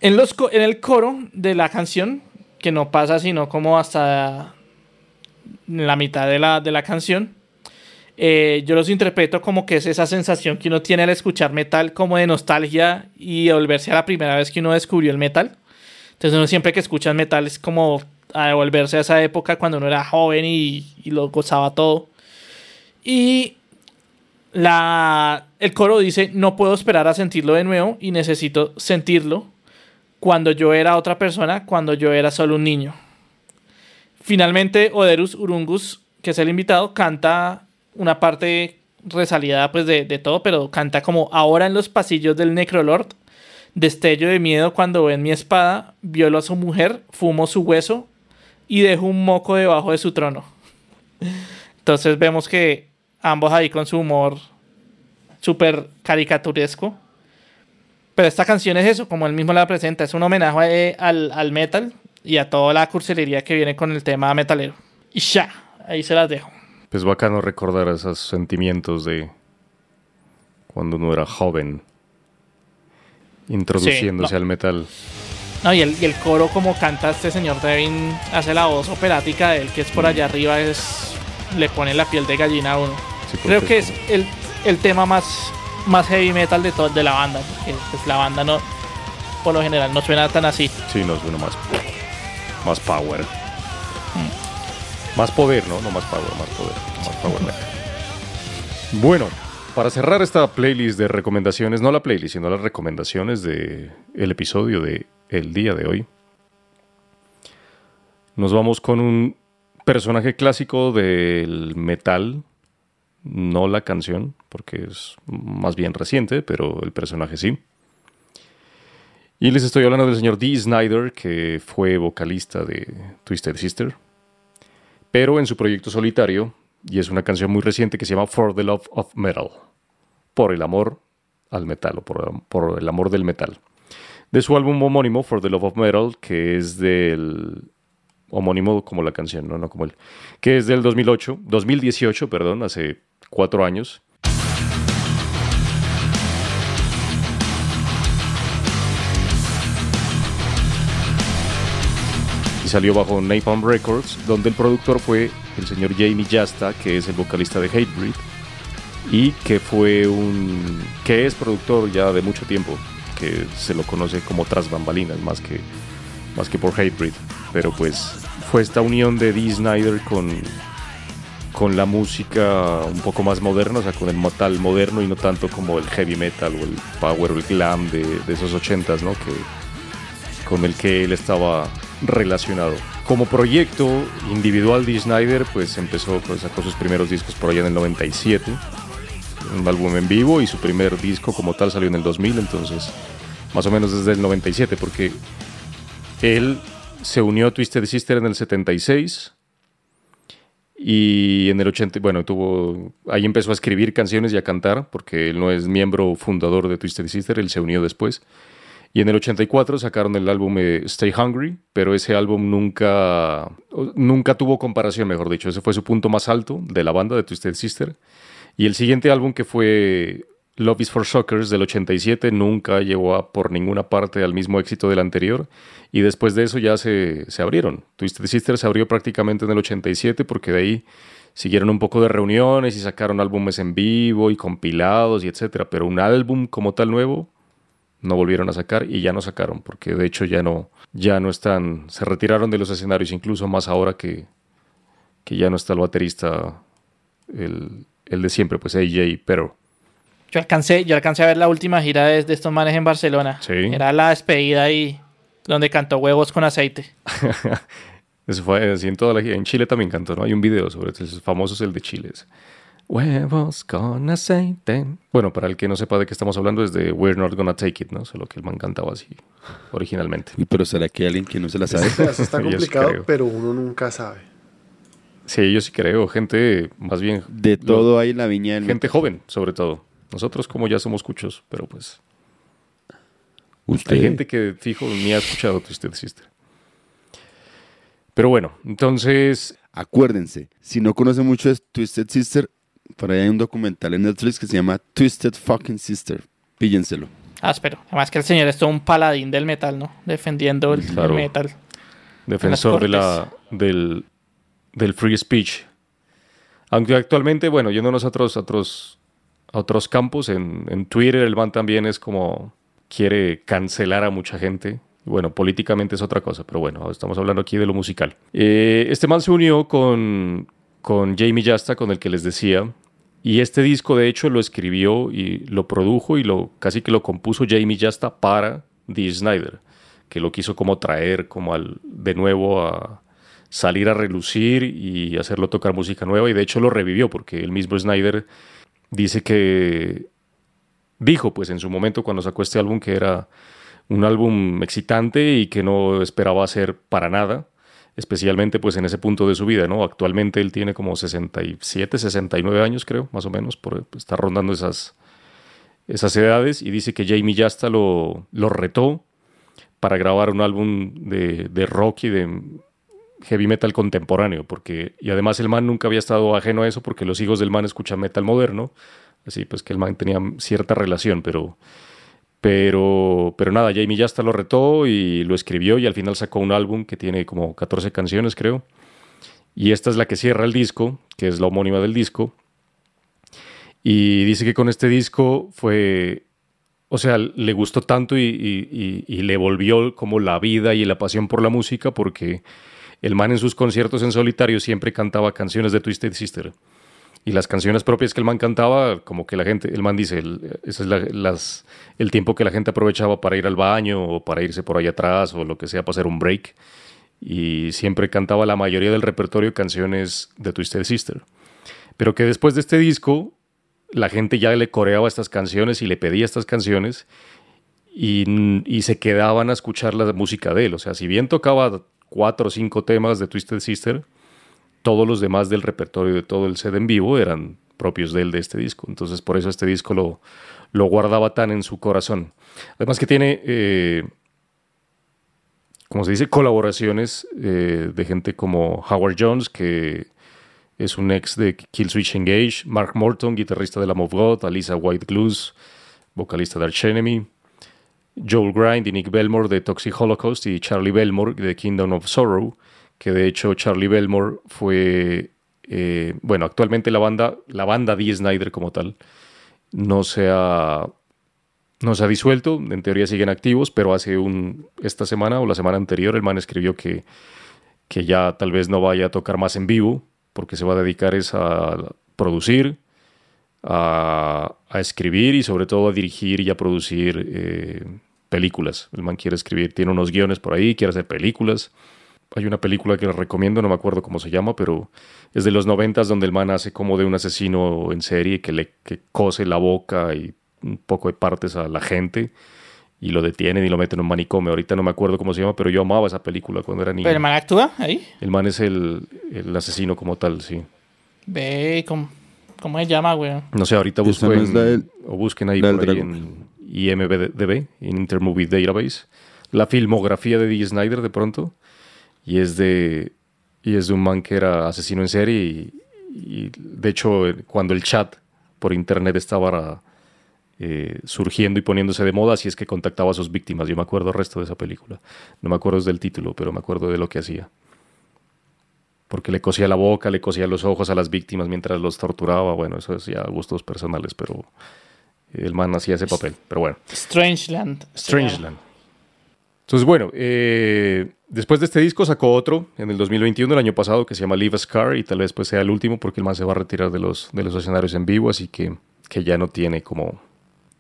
En, los, en el coro de la canción, que no pasa sino como hasta la mitad de la, de la canción, eh, yo los interpreto como que es esa sensación que uno tiene al escuchar metal como de nostalgia y volverse a la primera vez que uno descubrió el metal. Entonces uno siempre que escucha metal es como a devolverse a esa época cuando uno era joven y, lo gozaba todo. Y la, el coro dice, no puedo esperar a sentirlo de nuevo y necesito sentirlo cuando yo era otra persona, cuando yo era solo un niño. Finalmente, Oderus Urungus, que es el invitado, canta una parte resalida pues de, todo, pero canta como ahora en los pasillos del Necrolord, destello de miedo cuando ven mi espada, violo a su mujer, fumo su hueso y dejo un moco debajo de su trono. Entonces vemos que ambos ahí con su humor súper caricaturesco. Pero esta canción es eso, como él mismo la presenta, es un homenaje al, al metal y a toda la cursilería que viene con el tema metalero. Y ya, ahí se las dejo. Es bacano recordar esos sentimientos de cuando uno era joven, introduciéndose al metal. No, y el, y el, coro como canta este señor Devin, hace la voz operática de él, que es por allá arriba, es le pone la piel de gallina a uno. Creo que es el, el, tema más, más heavy metal de, todo, de la banda, porque pues, la banda no, por lo general no suena tan así. Sí, no suena más, más power. Más poder, ¿no? No más power, más poder. Más power. bueno, para cerrar esta playlist de recomendaciones, no la playlist, sino las recomendaciones del el episodio de el día de hoy, nos vamos con un personaje clásico del metal, no la canción, porque es más bien reciente, pero el personaje sí. Y les estoy hablando del señor Dee Snyder, que fue vocalista de Twisted Sister, pero en su proyecto solitario, y es una canción muy reciente que se llama For the Love of Metal, por el amor al metal o por, el amor del metal. De su álbum homónimo, For the Love of Metal, que es del homónimo como la canción, no, no como él, que es del 2008, 2018, perdón, hace cuatro años. Salió bajo Napalm Records, donde el productor fue el señor Jamie Jasta, que es el vocalista de Hatebreed, y que fue un que es productor ya de mucho tiempo, que se lo conoce como tras bambalinas más que más que por Hatebreed, pero pues fue esta unión de Dee Snyder con con la música un poco más moderna, o sea, con el metal moderno y no tanto como el heavy metal o el power o el glam de, de esos ochentas, ¿no? Que, con el que él estaba relacionado. Como proyecto individual de Snyder, pues empezó, pues, sacó sus primeros discos por allá en el 97, un álbum en vivo y su primer disco como tal salió en el 2000, entonces más o menos desde el 97, porque él se unió a Twisted Sister en el 76 y en el 80, bueno, tuvo, ahí empezó a escribir canciones y a cantar, porque él no es miembro fundador de Twisted Sister, él se unió después. Y en el 84 sacaron el álbum eh, Stay Hungry, pero ese álbum nunca, nunca tuvo comparación, mejor dicho. Ese fue su punto más alto de la banda de Twisted Sister. Y el siguiente álbum que fue Love is for Shockers del 87 nunca llegó a por ninguna parte al mismo éxito del anterior y después de eso ya se, se, abrieron. Twisted Sister se abrió prácticamente en el 87 porque de ahí siguieron un poco de reuniones y sacaron álbumes en vivo y compilados y etcétera, pero un álbum como tal nuevo no volvieron a sacar y ya no sacaron porque de hecho ya no ya no están se retiraron de los escenarios incluso más ahora que que ya no está el baterista el, el de siempre pues AJ pero yo alcancé, yo alcancé a ver la última gira de, de estos manes en Barcelona. Sí. Era la despedida ahí, donde cantó huevos con aceite. Eso fue así en toda la gira. En Chile también cantó, ¿no? Hay un video sobre eso. El famoso es el de Chile. ese. Huevos con aceite. Bueno, para el que no sepa de qué estamos hablando, es de We're Not Gonna Take It, ¿no? Solo que el man cantaba así originalmente. Uy, pero ¿será que hay alguien que no se la sabe? Está sí complicado, pero uno nunca sabe. Sí, yo sí creo. Gente, más bien. De todo hay en la viña del Gente joven, sobre todo. Nosotros, como ya somos cuchos, pero pues. Usted. Hay gente que, fijo, ni ha escuchado Twisted Sister. Pero bueno, entonces. Acuérdense, si no conocen mucho de Twisted Sister, por ahí hay un documental en Netflix que se llama Twisted Fucking Sister. Píllenselo. Áspero. Además que el señor es todo un paladín del metal, ¿no? Defendiendo el, metal. defensor de la, del, del free speech. Aunque actualmente, bueno, yéndonos a otros, a otros, a otros campos, en, en Twitter el man también es como quiere cancelar a mucha gente. Bueno, políticamente es otra cosa, pero bueno, estamos hablando aquí de lo musical. Eh, este man se unió con, con Jamie Jasta, con el que les decía, y este disco de hecho lo escribió y lo produjo y lo casi que lo compuso Jamie Jasta para Dee Snyder, que lo quiso como traer como al, de nuevo a salir a relucir y hacerlo tocar música nueva y de hecho lo revivió porque el mismo Snyder dice que dijo pues en su momento cuando sacó este álbum que era un álbum excitante y que no esperaba hacer para nada, especialmente pues en ese punto de su vida, ¿no? Actualmente él tiene como 67, 69 años creo, más o menos, por estar rondando esas, esas edades y dice que Jamie Jasta lo, lo retó para grabar un álbum de, de rock y de heavy metal contemporáneo, porque y además el man nunca había estado ajeno a eso porque los hijos del man escuchan metal moderno, así pues que el man tenía cierta relación, pero pero pero nada, Jamie Jasta lo retó y lo escribió y al final sacó un álbum que tiene como 14 canciones, creo. Y esta es la que cierra el disco, que es la homónima del disco. Y dice que con este disco fue o sea, le gustó tanto y- y- y le volvió como la vida y la pasión por la música porque el man en sus conciertos en solitario siempre cantaba canciones de Twisted Sister. Y las canciones propias que el man cantaba, como que la gente, el man dice, el- ese es el tiempo que la gente aprovechaba para ir al baño o para irse por ahí atrás o lo que sea, para hacer un break. Y siempre cantaba la mayoría del repertorio canciones de Twisted Sister. Pero que después de este disco, la gente ya le coreaba estas canciones y le pedía estas canciones. y, y se quedaban a escuchar la música de él. O sea, si bien tocaba cuatro o cinco temas de Twisted Sister, todos los demás del repertorio de todo el set en vivo eran propios de él, de este disco. Entonces, por eso este disco lo, lo guardaba tan en su corazón. Además que tiene, eh, como se dice, colaboraciones eh, de gente como Howard Jones, que es un ex de Killswitch Engage, Mark Morton, guitarrista de la of God, Alisa White Glues, vocalista de Arch Enemy, Joel Grind y Nick Belmore de Toxic Holocaust y Charlie Belmore de Kingdom of Sorrow, que de hecho Charlie Belmore fue, eh, bueno, actualmente la banda, la banda Dee Snyder como tal, no se ha, no se ha disuelto, en teoría siguen activos, pero hace un, esta semana o la semana anterior el man escribió que, que ya tal vez no vaya a tocar más en vivo, porque se va a dedicar es a producir, a, escribir y sobre todo a dirigir y a producir eh, películas. El man quiere escribir, tiene unos guiones por ahí, quiere hacer películas. Hay una película que les recomiendo, no me acuerdo cómo se llama, pero es de los noventas donde el man hace como de un asesino en serie que le que cose la boca y un poco de partes a la gente y lo detienen y lo meten en un manicomio. Ahorita no me acuerdo cómo se llama, pero yo amaba esa película cuando era niño. ¿Pero el man actúa ahí? El man es el, el asesino como tal, sí. Ve, ¿cómo, cómo se llama, güey? No sé, ahorita busquen, o busquen ahí, por ahí en IMDB, en Intermovie Database, la filmografía de Dee Snyder de pronto, y es de, y es de un man que era asesino en serie, y, y de hecho cuando el chat por internet estaba eh, surgiendo y poniéndose de moda, así es que contactaba a sus víctimas. Yo me acuerdo el resto de esa película. No me acuerdo del título, pero me acuerdo de lo que hacía. Porque le cosía la boca, le cosía los ojos a las víctimas mientras los torturaba. Bueno, eso es ya gustos personales, pero el man hacía ese papel. Pero bueno. Strangeland. Strangeland. Entonces, bueno, eh, después de este disco sacó otro en el 2021, el año pasado, que se llama Leave a Scar, y tal vez pues sea el último porque el man se va a retirar de los, de los escenarios en vivo, así que, que ya no tiene como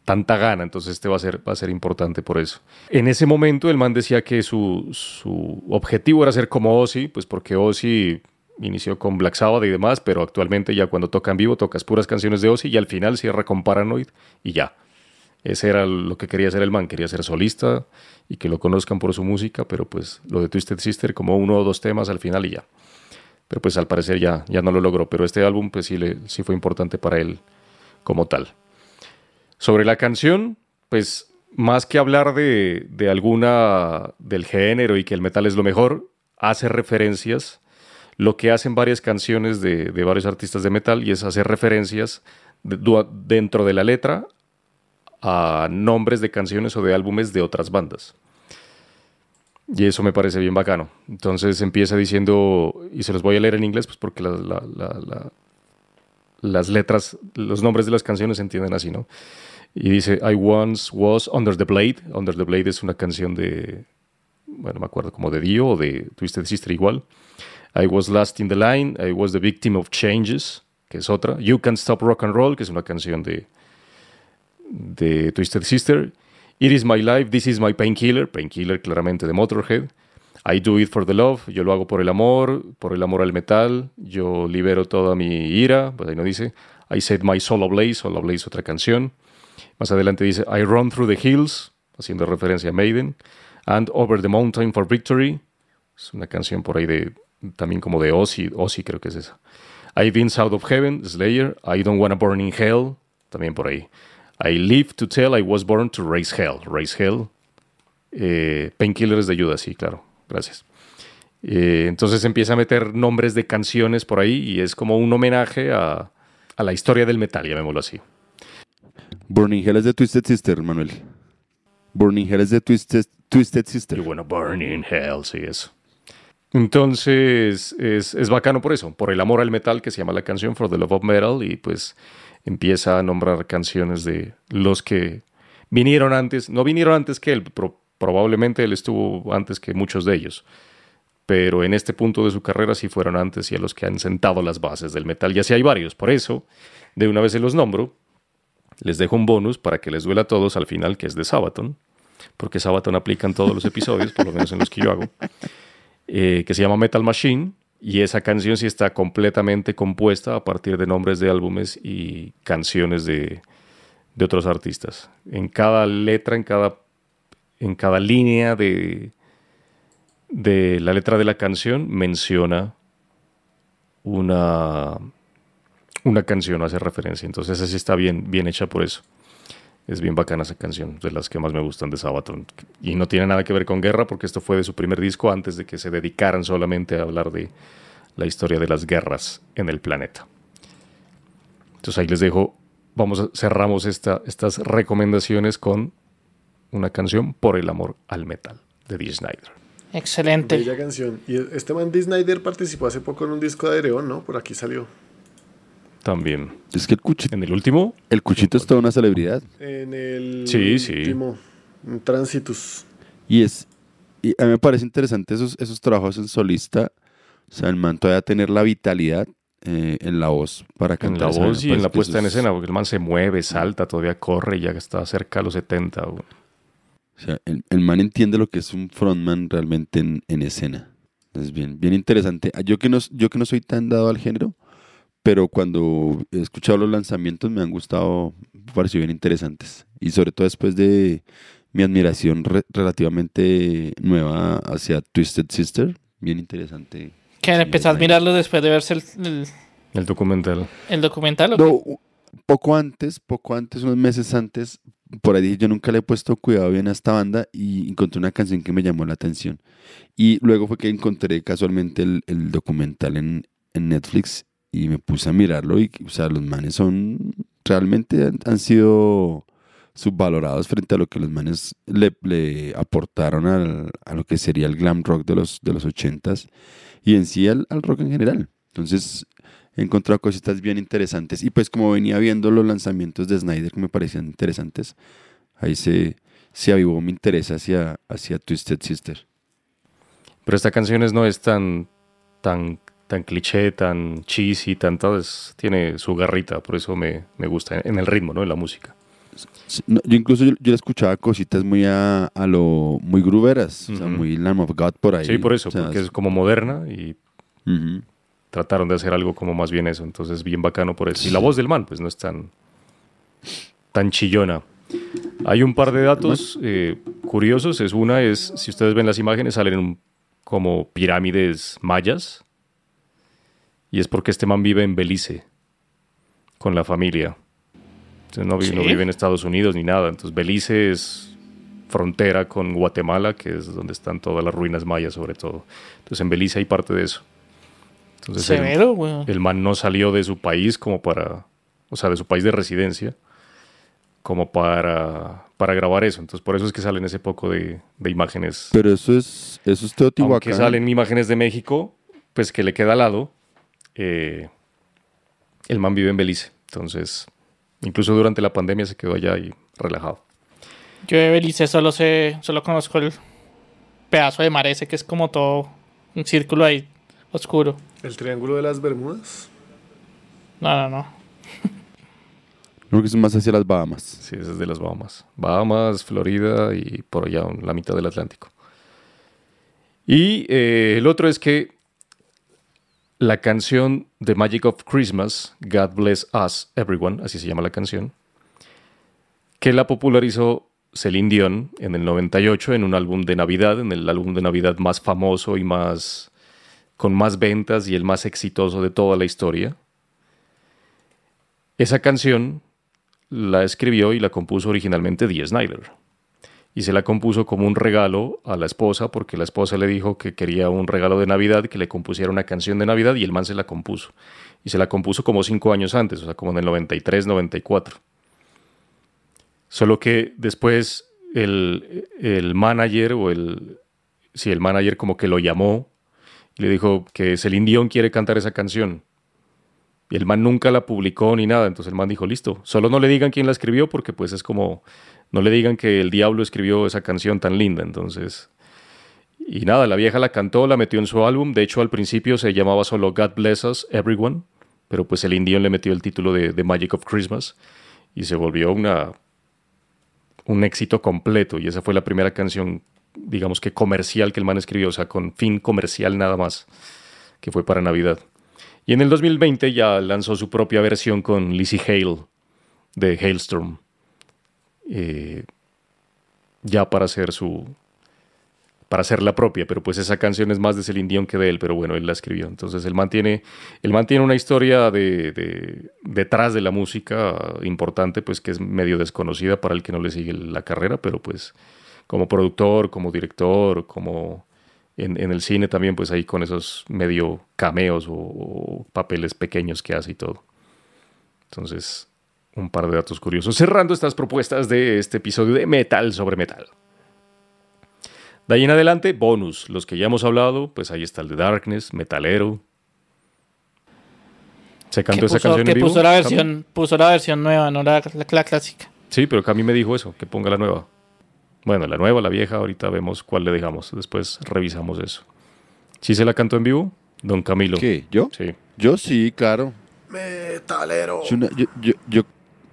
tanta gana, entonces este va a ser, va a ser importante por eso. En ese momento el man decía que su, su objetivo era ser como Ozzy, pues porque Ozzy inició con Black Sabbath y demás, pero actualmente ya cuando toca en vivo tocas puras canciones de Ozzy y al final cierra con Paranoid y ya. Ese era lo que quería hacer el man, quería ser solista y que lo conozcan por su música, pero pues lo de Twisted Sister como uno o dos temas al final y ya. Pero pues al parecer ya, ya no lo logró, pero este álbum pues sí, le, sí fue importante para él como tal. Sobre la canción, pues más que hablar de, alguna del género y que el metal es lo mejor, hace referencias, lo que hacen varias canciones de, varios artistas de metal, y es hacer referencias dentro de la letra a nombres de canciones o de álbumes de otras bandas. Y eso me parece bien bacano. Entonces empieza diciendo, y se los voy a leer en inglés, pues porque las letras, los nombres de las canciones se entienden así, ¿no? Y dice, I once was Under the Blade. Under the Blade es una canción de, bueno, me acuerdo como de Dio o de Twisted Sister igual. I was last in the line. I was the victim of changes, que es otra. You Can't Stop Rock and Roll, que es una canción de, de Twisted Sister. It is my life, this is my painkiller. Painkiller claramente de Motorhead. I do it for the love. Yo lo hago por el amor, por el amor al metal. Yo libero toda mi ira. Pues ahí no dice. I set my soul ablaze. Soul ablaze otra canción. Más adelante dice I Run Through the Hills, haciendo referencia a Maiden, and Over the Mountain for Victory. Es una canción por ahí de también como de Ozzy, Ozzy creo que es esa. I've Been South of Heaven, Slayer. I Don't Wanna Burn in Hell, también por ahí. I Live to Tell I Was Born to Raise Hell, Raise Hell. Eh, Painkillers de Judas, sí, claro, gracias. Eh, entonces empieza a meter nombres de canciones por ahí y es como un homenaje a, a la historia del metal, llamémoslo así. Burning Hell es de Twisted Sister, Manuel. Burning Hell es de Twisted, Twisted Sister. You wanna burn in hell, sí, eso. Entonces, es, es, bacano por eso, por el amor al metal que se llama la canción For the Love of Metal y pues empieza a nombrar canciones de los que vinieron antes, no vinieron antes que él, probablemente él estuvo antes que muchos de ellos, pero en este punto de su carrera sí fueron antes y a los que han sentado las bases del metal, y así hay varios, por eso de una vez se los nombro, les dejo un bonus para que les duela a todos al final, que es de Sabaton, porque Sabaton aplica en todos los episodios, por lo menos en los que yo hago, eh, que se llama Metal Machine. Y esa canción sí está completamente compuesta a partir de nombres de álbumes y canciones de, de otros artistas. En cada letra, en cada en cada línea de, de la letra de la canción menciona una, una canción hace referencia. Entonces esa sí está bien, bien hecha por eso. Es bien bacana esa canción, de las que más me gustan de Sabaton. Y no tiene nada que ver con guerra, porque esto fue de su primer disco antes de que se dedicaran solamente a hablar de la historia de las guerras en el planeta. Entonces ahí les dejo, vamos a, cerramos esta, estas recomendaciones con una canción por el amor al metal de Dee Snyder. Excelente. Bella canción. Y este man Dee Snyder participó hace poco en un disco de Areón, ¿no? Por aquí salió. También. Es que el cuchito, En el último, el cuchito es toda una celebridad. En el Sí, sí. último, en Transitus. Y es y a mí me parece interesante esos, esos trabajos en solista. O sea, el man todavía tener la vitalidad eh, en la voz para en cantar. la sea, me voz y en la que puesta en escena, porque el man se mueve, salta, todavía corre, ya está cerca de los 70. güey. O sea, el, el man entiende lo que es un frontman realmente en, en escena. Es bien, bien interesante. Ah, Yo que, no, yo que no soy tan dado al género, pero cuando he escuchado los lanzamientos me han gustado, me pareció bien interesantes. Y sobre todo después de mi admiración re- relativamente nueva hacia Twisted Sister, bien interesante. Que Sí, empezás a es mirarlo después de verse el, el- El documental. el documental. ¿o No, poco antes, poco antes, unos meses antes, por ahí dije, yo nunca le he puesto cuidado bien a esta banda y encontré una canción que me llamó la atención. Y luego fue que encontré casualmente el, el documental en, en Netflix y me puse a mirarlo y, o sea, los manes son, realmente han, sido subvalorados frente a lo que los manes le, aportaron al- a lo que sería el glam rock de los, de los ochentas y en sí al, rock en general. Entonces, he encontrado cositas bien interesantes. Y pues como venía viendo los lanzamientos de Snyder que me parecían interesantes, ahí se, se avivó mi interés hacia, hacia Twisted Sister. Pero esta canción es- no es tan, tan, tan cliché, tan cheesy, tanto es, tiene su garrita, por eso me, me gusta en el ritmo, ¿no? En la música. Sí, no, yo incluso yo, yo escuchaba cositas muy a, a lo muy gruberas, o sea, muy Lamb of God por ahí. Sí, por eso, O sea, porque es como moderna y trataron de hacer algo como más bien eso, entonces bien bacano por eso. Y la voz del man, pues no es tan, tan chillona. Hay un par de datos eh, curiosos. Es una es, si ustedes ven las imágenes, salen como pirámides mayas. Y es porque este man vive en Belice con la familia. Entonces no, vi- no ¿Sí? vive en Estados Unidos ni nada. Entonces Belice es frontera con Guatemala, que es donde están todas las ruinas mayas sobre todo. Entonces en Belice hay parte de eso. Entonces el- el man no salió de su país como para, o sea, de su país de residencia, como para, para grabar eso. Entonces, por eso es que salen ese poco de, de imágenes. Pero eso es, eso es Teotihuacán. Aunque salen imágenes de México, pues que le queda al lado, eh, el man vive en Belice. Entonces, incluso durante la pandemia se quedó allá y relajado. Yo de Belice solo sé, solo conozco el pedazo de mar ese que es como todo un círculo ahí oscuro. El Triángulo de las Bermudas. No, no, no. Creo que es más hacia las Bahamas. Sí, ese es de las Bahamas. Bahamas, Florida y por allá la mitad del Atlántico. Y eh, el otro es que la canción The Magic of Christmas, God Bless Us Everyone, así se llama la canción, que la popularizó Celine Dion en el 98 en un álbum de Navidad, en el álbum de Navidad más famoso y más con más ventas y el más exitoso de toda la historia. Esa canción la escribió y la compuso originalmente Dee Snyder. Y se la compuso como un regalo a la esposa porque la esposa le dijo que quería un regalo de Navidad, que le compusiera una canción de Navidad y el man se la compuso. Y se la compuso como cinco años antes, o sea, como en el 93, 94. Solo que después el, el manager o el... Sí, el manager como que lo llamó y le dijo que Celine Dion quiere cantar esa canción. Y el man nunca la publicó ni nada. Entonces el man dijo, listo, solo no le digan quién la escribió porque pues es como, no le digan que el diablo escribió esa canción tan linda. Entonces, y nada, la vieja la cantó, la metió en su álbum. De hecho, al principio se llamaba solo God Bless Us Everyone, pero pues el Indian le metió el título de The Magic of Christmas y se volvió una, un éxito completo. Y esa fue la primera canción, digamos que comercial que el man escribió, o sea, con fin comercial nada más, que fue para Navidad. Y en el 2020 ya lanzó su propia versión con Lizzie Hale de Hailstorm. Eh, ya para hacer su para hacer la propia, pero pues esa canción es más de Celine Dion que de él, pero bueno, él la escribió. Entonces él mantiene, él mantiene una historia de, de- detrás de la música importante, pues que es medio desconocida para el que no le sigue la carrera, pero pues como productor, como director, como en, en el cine también, pues ahí con esos medio cameos o, o papeles pequeños que hace y todo. Entonces, un par de datos curiosos. Cerrando estas propuestas de este episodio de Metal sobre Metal. De ahí en adelante, bonus. Los que ya hemos hablado, pues ahí está el de Darkness, Metalero. ¿Se cantó esa puso, canción que en vivo? puso la Cami? versión, puso la versión nueva, no la, la- la clásica. Sí, pero Cami me dijo eso, que ponga la nueva. Bueno, la nueva, la vieja, ahorita vemos cuál le dejamos. Después revisamos eso. ¿Sí se la cantó en vivo? Don Camilo. ¿Qué? ¿Yo? Sí. Yo sí, claro. Metalero. Yo,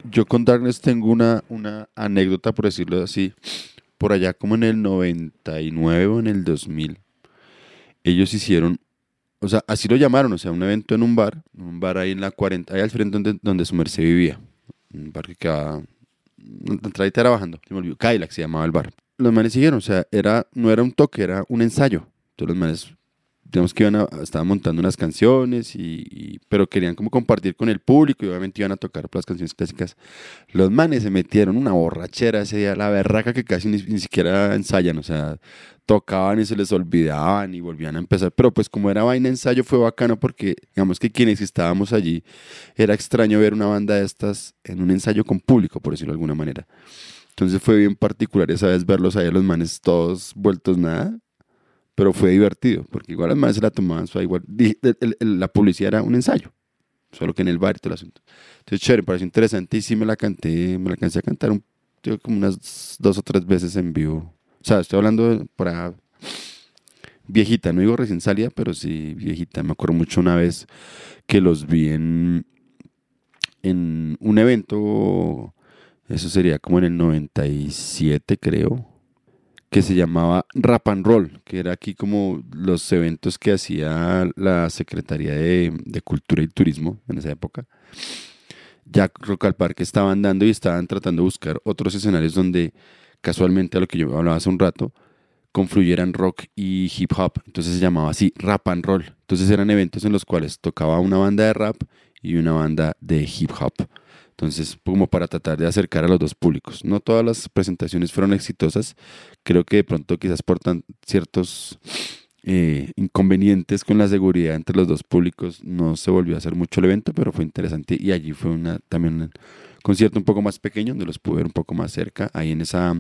yo con Darkness tengo una, una anécdota, por decirlo así. Por allá como en el 99 o en el 2000, ellos hicieron, o sea, así lo llamaron, o sea, un evento en un bar, un bar ahí en la 40, ahí al frente donde, donde su merced vivía. Un bar que quedaba, la entradita era bajando, se me se llamaba el bar. Los manes siguieron, o sea, era, no era un toque, era un ensayo. Entonces los manes digamos que iban a, estaban montando unas canciones, y, y- pero querían como compartir con el público y obviamente iban a tocar las canciones clásicas. Los manes se metieron una borrachera ese día, la berraca que casi ni, ni siquiera ensayan, o sea, tocaban y se les olvidaban y volvían a empezar, pero pues como era vaina ensayo fue bacano porque digamos que quienes estábamos allí era extraño ver una banda de estas en un ensayo con público, por decirlo de alguna manera. Entonces fue bien particular esa vez verlos ahí a los manes todos vueltos nada, pero fue divertido, porque igual las manes se la tomaban suave, igual. la publicidad era un ensayo, solo que en el bar y todo el asunto. Entonces, chévere, pareció interesante y sí me la canté, me la cansé a cantar un, como unas dos o tres veces en vivo. O sea, estoy hablando de- para viejita, no digo recién salida, pero sí viejita. Me acuerdo mucho una vez que los vi en un evento, eso sería como en el 97 creo, que se llamaba Rap and Roll, que era aquí como los eventos que hacía la Secretaría de, de Cultura y Turismo en esa época. Ya Rock al Parque estaban dando y estaban tratando de buscar otros escenarios donde casualmente a lo que yo hablaba hace un rato, confluyeran rock y hip hop. Entonces se llamaba así Rap and Roll. Entonces eran eventos en los cuales tocaba una banda de rap y una banda de hip hop. Entonces, como para tratar de acercar a los dos públicos. No todas las presentaciones fueron exitosas. Creo que de pronto quizás por ciertos eh, inconvenientes con la seguridad entre los dos públicos no se volvió a hacer mucho el evento, pero fue interesante y allí fue una, también un concierto un poco más pequeño donde los pude ver un poco más cerca, ahí en esa,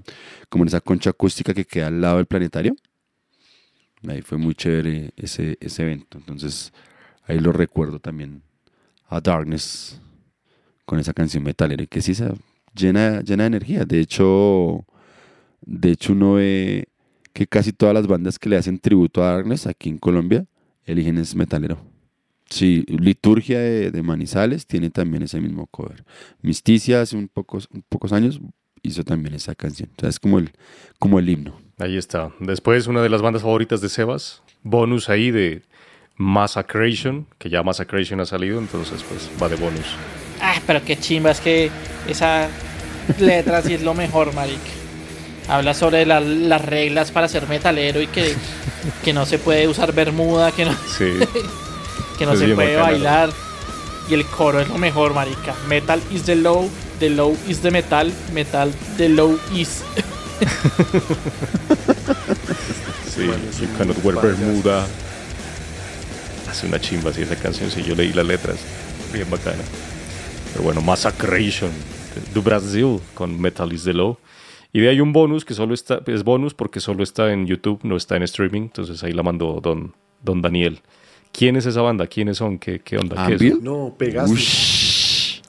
como en esa concha acústica que queda al lado del planetario. Ahí fue muy chévere ese, ese evento. Entonces, ahí lo recuerdo también a Darkness con esa canción metalera que sí se llena, llena de energía. De hecho, de hecho uno ve que casi todas las bandas que le hacen tributo a Darkness aquí en Colombia eligen ese metalero. Sí, Liturgia de, Manizales tiene también ese mismo cover. Misticia hace un pocos, pocos años hizo también esa canción. O sea, es como el, como el himno. Ahí está. Después, una de las bandas favoritas de Sebas. Bonus ahí de Massacration, que ya Massacration ha salido, entonces pues va de bonus. Ah, pero qué chimba, es que esa letra sí es lo mejor, marica. Habla sobre la- las reglas para ser metalero y que, que no se puede usar bermuda, que no, Sí. que no Es se puede bacana, ¿no? bailar. Y el coro es lo mejor, marica. Metal is the low, the low is the metal, metal the low is. Sí, You Cannot Wear. Bermuda. Hace una chimba así esa canción, sí, yo leí las letras. Bien bacana. Pero bueno, Massacration de Brasil con Metal is the Law. Y de ahí un bonus que solo está, es bonus porque solo está en YouTube, no está en streaming. Entonces ahí la mandó Don, don Daniel. ¿Quién es esa banda? ¿Quiénes son? ¿Qué, qué onda? ¿Qué es? No, Pegasus. Ush.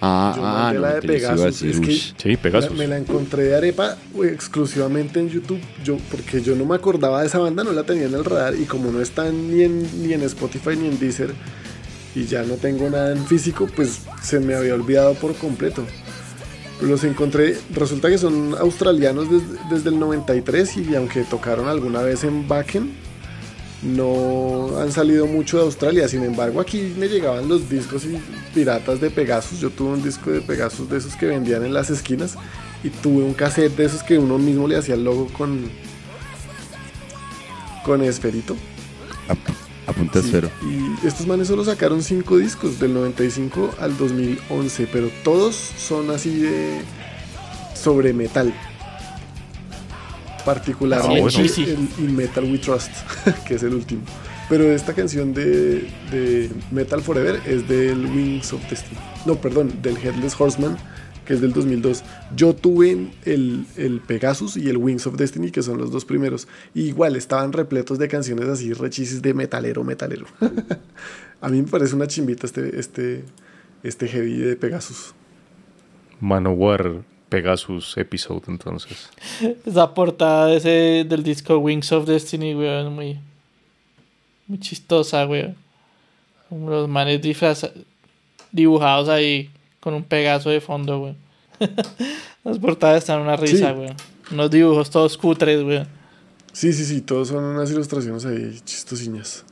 Ah, Yo ah, mandé no, la de Pegasus, decir, es que- ush. Sí, Pegasus. La- me la encontré de arepa exclusivamente en YouTube, yo, porque yo no me acordaba de esa banda, no la tenía en el radar y como no está ni en, ni en Spotify ni en Deezer y ya no tengo nada en físico, pues se me había olvidado por completo. Los encontré, resulta que son australianos desde, desde el 93 y aunque tocaron alguna vez en Backen, no han salido mucho de Australia. Sin embargo, aquí me llegaban los discos y piratas de Pegasus. Yo tuve un disco de Pegasus de esos que vendían en las esquinas y tuve un cassette de esos que uno mismo le hacía el logo con con esferito. A, punta Sí, cero. Y estos manes solo sacaron cinco discos del 95 al 2011, pero todos son así de sobre metal. Particularmente Ah, bueno. El In Metal We Trust, que es el último. Pero esta canción de, de Metal Forever es del Wings of Destiny. No, perdón, del Headless Horseman, que es del 2002. Yo tuve el, el Pegasus y el Wings of Destiny, que son los dos primeros. Y igual estaban repletos de canciones así rechisis de metalero, metalero. A mí me parece una chimbita este, este, este heavy de Pegasus. Manowar Pegasus episode, entonces. Esa portada de ese, del disco Wings of Destiny, weón, muy, muy chistosa, weón. Como Los manes disfraza- dibujados ahí con un pegaso de fondo, weón. Las portadas están una risa, Sí. weón. Unos dibujos todos cutres, weón. Sí, sí, sí, todos son unas ilustraciones ahí chistosiñas.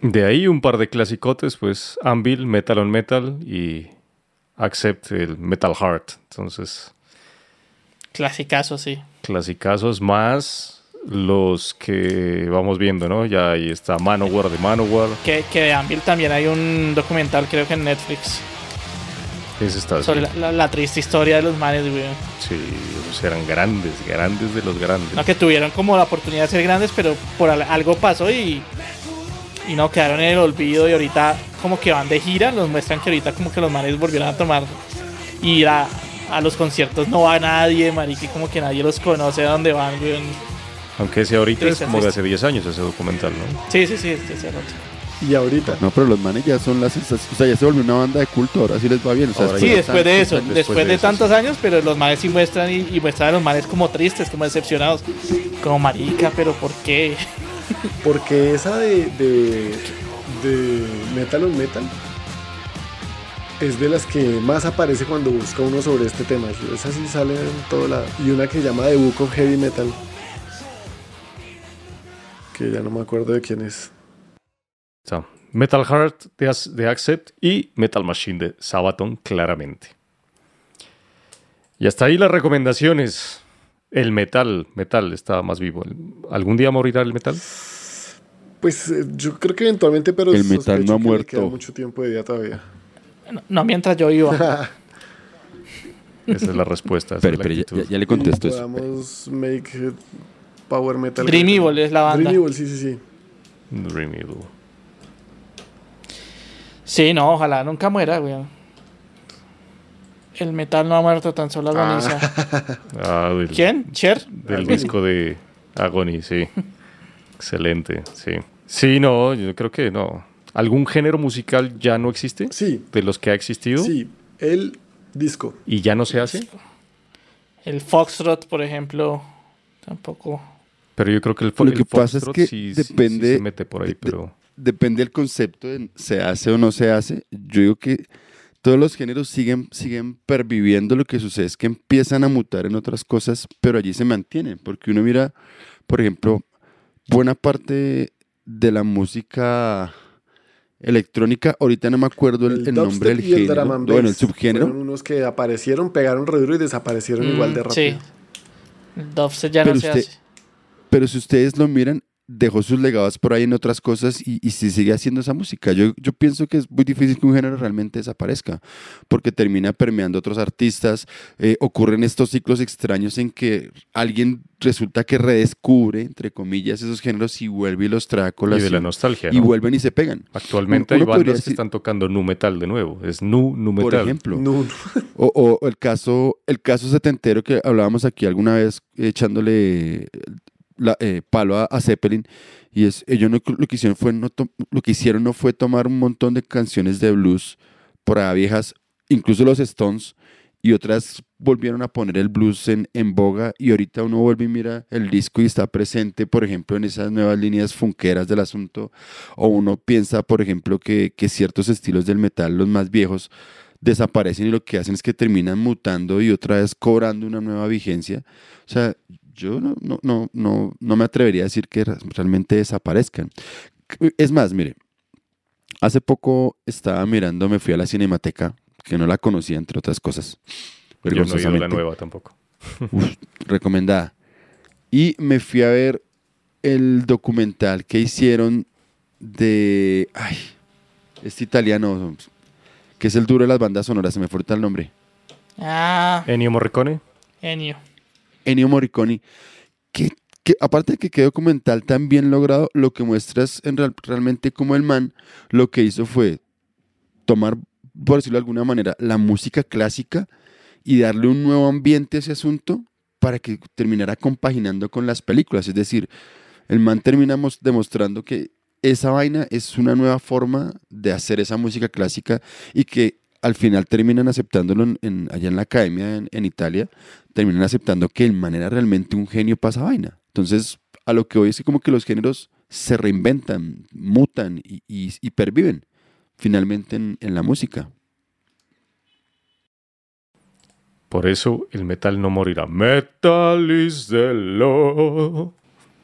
De ahí un par de clasicotes, pues Anvil, Metal on Metal y Accept el Metal Heart. Entonces, Clasicazo, sí. clasicazos más los que vamos viendo, ¿no? Ya ahí está Manowar de Manowar. Que, que de Anvil también hay un documental, creo que en Netflix, Ese está sobre la, la- la triste historia de los manes, weón. Sí, ellos eran grandes, grandes de los grandes. No, que tuvieron como la oportunidad de ser grandes, pero por al- algo pasó y, y no quedaron en el olvido. Y ahorita, como que van de gira, nos muestran que ahorita, como que los manes volvieron a tomar y ir a, a los conciertos. No va nadie, marica, como que nadie los conoce a dónde van, weón. Aunque ese ahorita es como de hace 10 años ese documental, ¿no? Sí, sí, sí, este, ese rato. Y ahorita, No, pero los manes ya son las o sea, ya se volvió una banda de culto, ahora sí les va bien. O sea, Ahora Sí, después de eso, después después, de de, eso, tantos sí. años, pero los manes sí muestran y, y muestran a los manes como tristes, como decepcionados. Como marica, pero ¿por qué? porque esa de, de, de Metal on Metal es de las que más aparece cuando busca uno sobre este tema. Esa sí sale en todo lado. Y una que se llama The Book of Heavy Metal. Que ya no me acuerdo de quién es. Metal Heart de, de Accept y Metal Machine de Sabaton, claramente. Y hasta ahí las recomendaciones. El metal, metal está más vivo. ¿Algún día morirá el metal? Pues eh, yo creo que eventualmente, pero El metal no ha muerto. queda mucho tiempo de vida todavía. No, no mientras yo iba. Esa es la respuesta. Pero, es la pero ya, actitud. ya- ya le contesto eso. podamos make eh, power metal. Dream Evil es la banda. Dream Evil, sí, sí, sí. Dream Evil. Sí, no, ojalá nunca muera, weón. El metal no ha muerto, tan solo agoniza. Ah, del, ¿Quién? ¿Cher? Del disco de Agony, sí. Excelente, sí. Sí, no, yo creo que no. ¿Algún género musical ya no existe? Sí, De los que ha existido sí. El disco. y ya no se hace. El Foxtrot, por ejemplo, tampoco. Pero yo creo que el, Lo el que pasa es foxtrot que sí- sí- sí depende se mete por ahí, de- pero depende del concepto de se hace o no se hace. Yo digo que todos los géneros siguen, siguen perviviendo. Lo que sucede es que empiezan a mutar en otras cosas, pero allí se mantienen. Porque uno mira, por ejemplo, buena parte de la música electrónica, ahorita no me acuerdo el, el nombre del el género. and Bueno, el subgénero. Fueron unos que aparecieron, pegaron re duro y desaparecieron Mm, igual de rápido. Sí. El dubstep ya Pero no se hace. Pero si ustedes lo miran, dejó sus legados por ahí en otras cosas y, y si sigue haciendo esa música. Yo, yo pienso que es muy difícil que un género realmente desaparezca, porque termina permeando a otros artistas. eh, ocurren estos ciclos extraños en que alguien resulta que redescubre, entre comillas, esos géneros y vuelve y los trae a y de la nostalgia. y ¿no? vuelven y se pegan. Actualmente Uno hay bandas que están tocando nu metal de nuevo. Es nu, nu Por metal. ejemplo. No, no. O, o el caso el caso setentero que hablábamos aquí alguna vez echándole la- eh, palo a, Zeppelin y es ellos no- lo que hicieron fue lo que hicieron no fue tomar un montón de canciones de blues por ahí viejas incluso los Stones y otras volvieron a poner el blues en, en boga y ahorita uno vuelve y mira el disco y está presente por ejemplo en esas nuevas líneas funqueras del asunto o uno piensa por ejemplo que, que ciertos estilos del metal los más viejos desaparecen y lo que hacen es que terminan mutando y otra vez cobrando una nueva vigencia. O sea, yo no, no, no, no, no me atrevería a decir que re- realmente desaparezcan. Es más, mire, hace poco estaba mirando, me fui a la Cinemateca, que no la conocía entre otras cosas, Yo no he la nueva tampoco. Uf, recomendada. Y me fui a ver el documental que hicieron de. Ay, este italiano, que es el duro de las bandas sonoras, se me fue el nombre. Ah, Ennio Morricone. genio. Ennio Morricone. Que, aparte de que qué documental tan bien logrado, lo que muestra es en real- realmente como el man lo que hizo fue tomar, por decirlo de alguna manera, la música clásica y darle un nuevo ambiente a ese asunto para que terminara compaginando con las películas. Es decir, el man terminamos demostrando que esa vaina es una nueva forma de hacer esa música clásica y que al final terminan aceptándolo en- allá en la academia en, Italia, terminan aceptando que el man era realmente un genio para esa vaina. Entonces, a lo que hoy es como que los géneros se reinventan, mutan y, y- y perviven finalmente en, en la música. Por eso el metal no morirá. Metal is the law.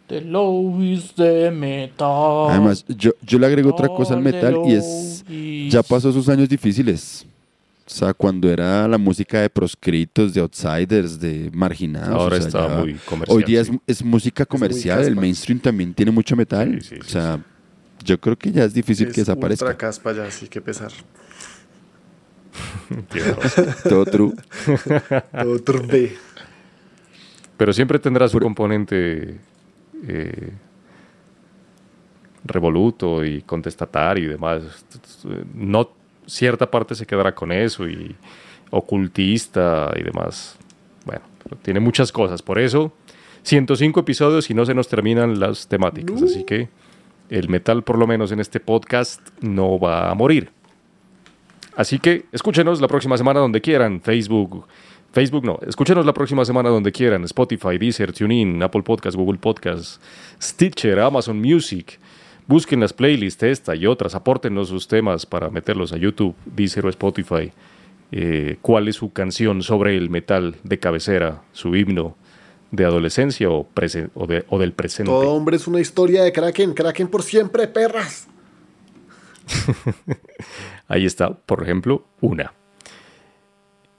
The low is the metal. Además, yo, yo le agrego otra cosa al metal y es, ya pasó sus años difíciles. O sea, cuando era la música de proscritos, de outsiders, de marginados. Ahora o sea, está ya- muy comercial. Hoy día es, sí. es música comercial, el mainstream también tiene mucho metal. Sí, sí, o sí, sea, yo creo que ya es difícil que Es desaparezca. ultra caspa ya, sí que pesar. Todo true. Todo turbe. Pero siempre tendrá su componente eh, revoluto y contestatario y demás. No cierta parte se quedará con eso y ocultista y demás. Bueno, tiene muchas cosas. Por eso, 105 episodios y no se nos terminan las temáticas. Así que el metal, por lo menos en este podcast, no va a morir. Así que escúchenos la próxima semana donde quieran. Facebook, Facebook no. Escúchenos la próxima semana donde quieran. Spotify, Deezer, TuneIn, Apple Podcasts, Google Podcasts, Stitcher, Amazon Music. Busquen las playlists esta y otras. Apórtenos sus temas para meterlos a YouTube, Deezer o Spotify. Eh, ¿Cuál es su canción sobre el metal de cabecera? Su himno de adolescencia o, presen- o, de- o del presente. Todo hombre es una historia de Kraken. Kraken por siempre, perras. Ahí está, por ejemplo, una.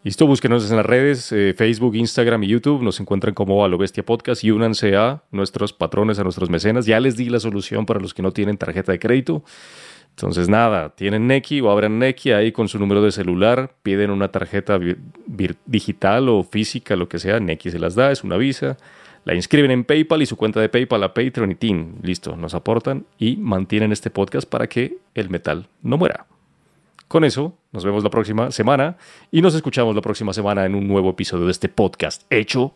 Listo, búsquenos en las redes, eh, Facebook, Instagram y YouTube. Nos encuentran como a lo bestia podcast y únanse a nuestros patrones, a nuestros mecenas. Ya les di la solución para los que no tienen tarjeta de crédito. Entonces, nada, tienen Neki o abran Neki ahí con su número de celular, piden una tarjeta digital o física, lo que sea, Neki se las da, es una visa, la inscriben en PayPal y su cuenta de PayPal a Patreon y Team. Listo, nos aportan y mantienen este podcast para que el metal no muera. Con eso, nos vemos la próxima semana y nos escuchamos la próxima semana en un nuevo episodio de este podcast hecho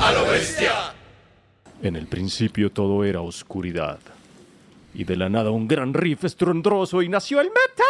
a lo bestia. En el principio todo era oscuridad y de la nada un gran riff estruendoso y nació el metal.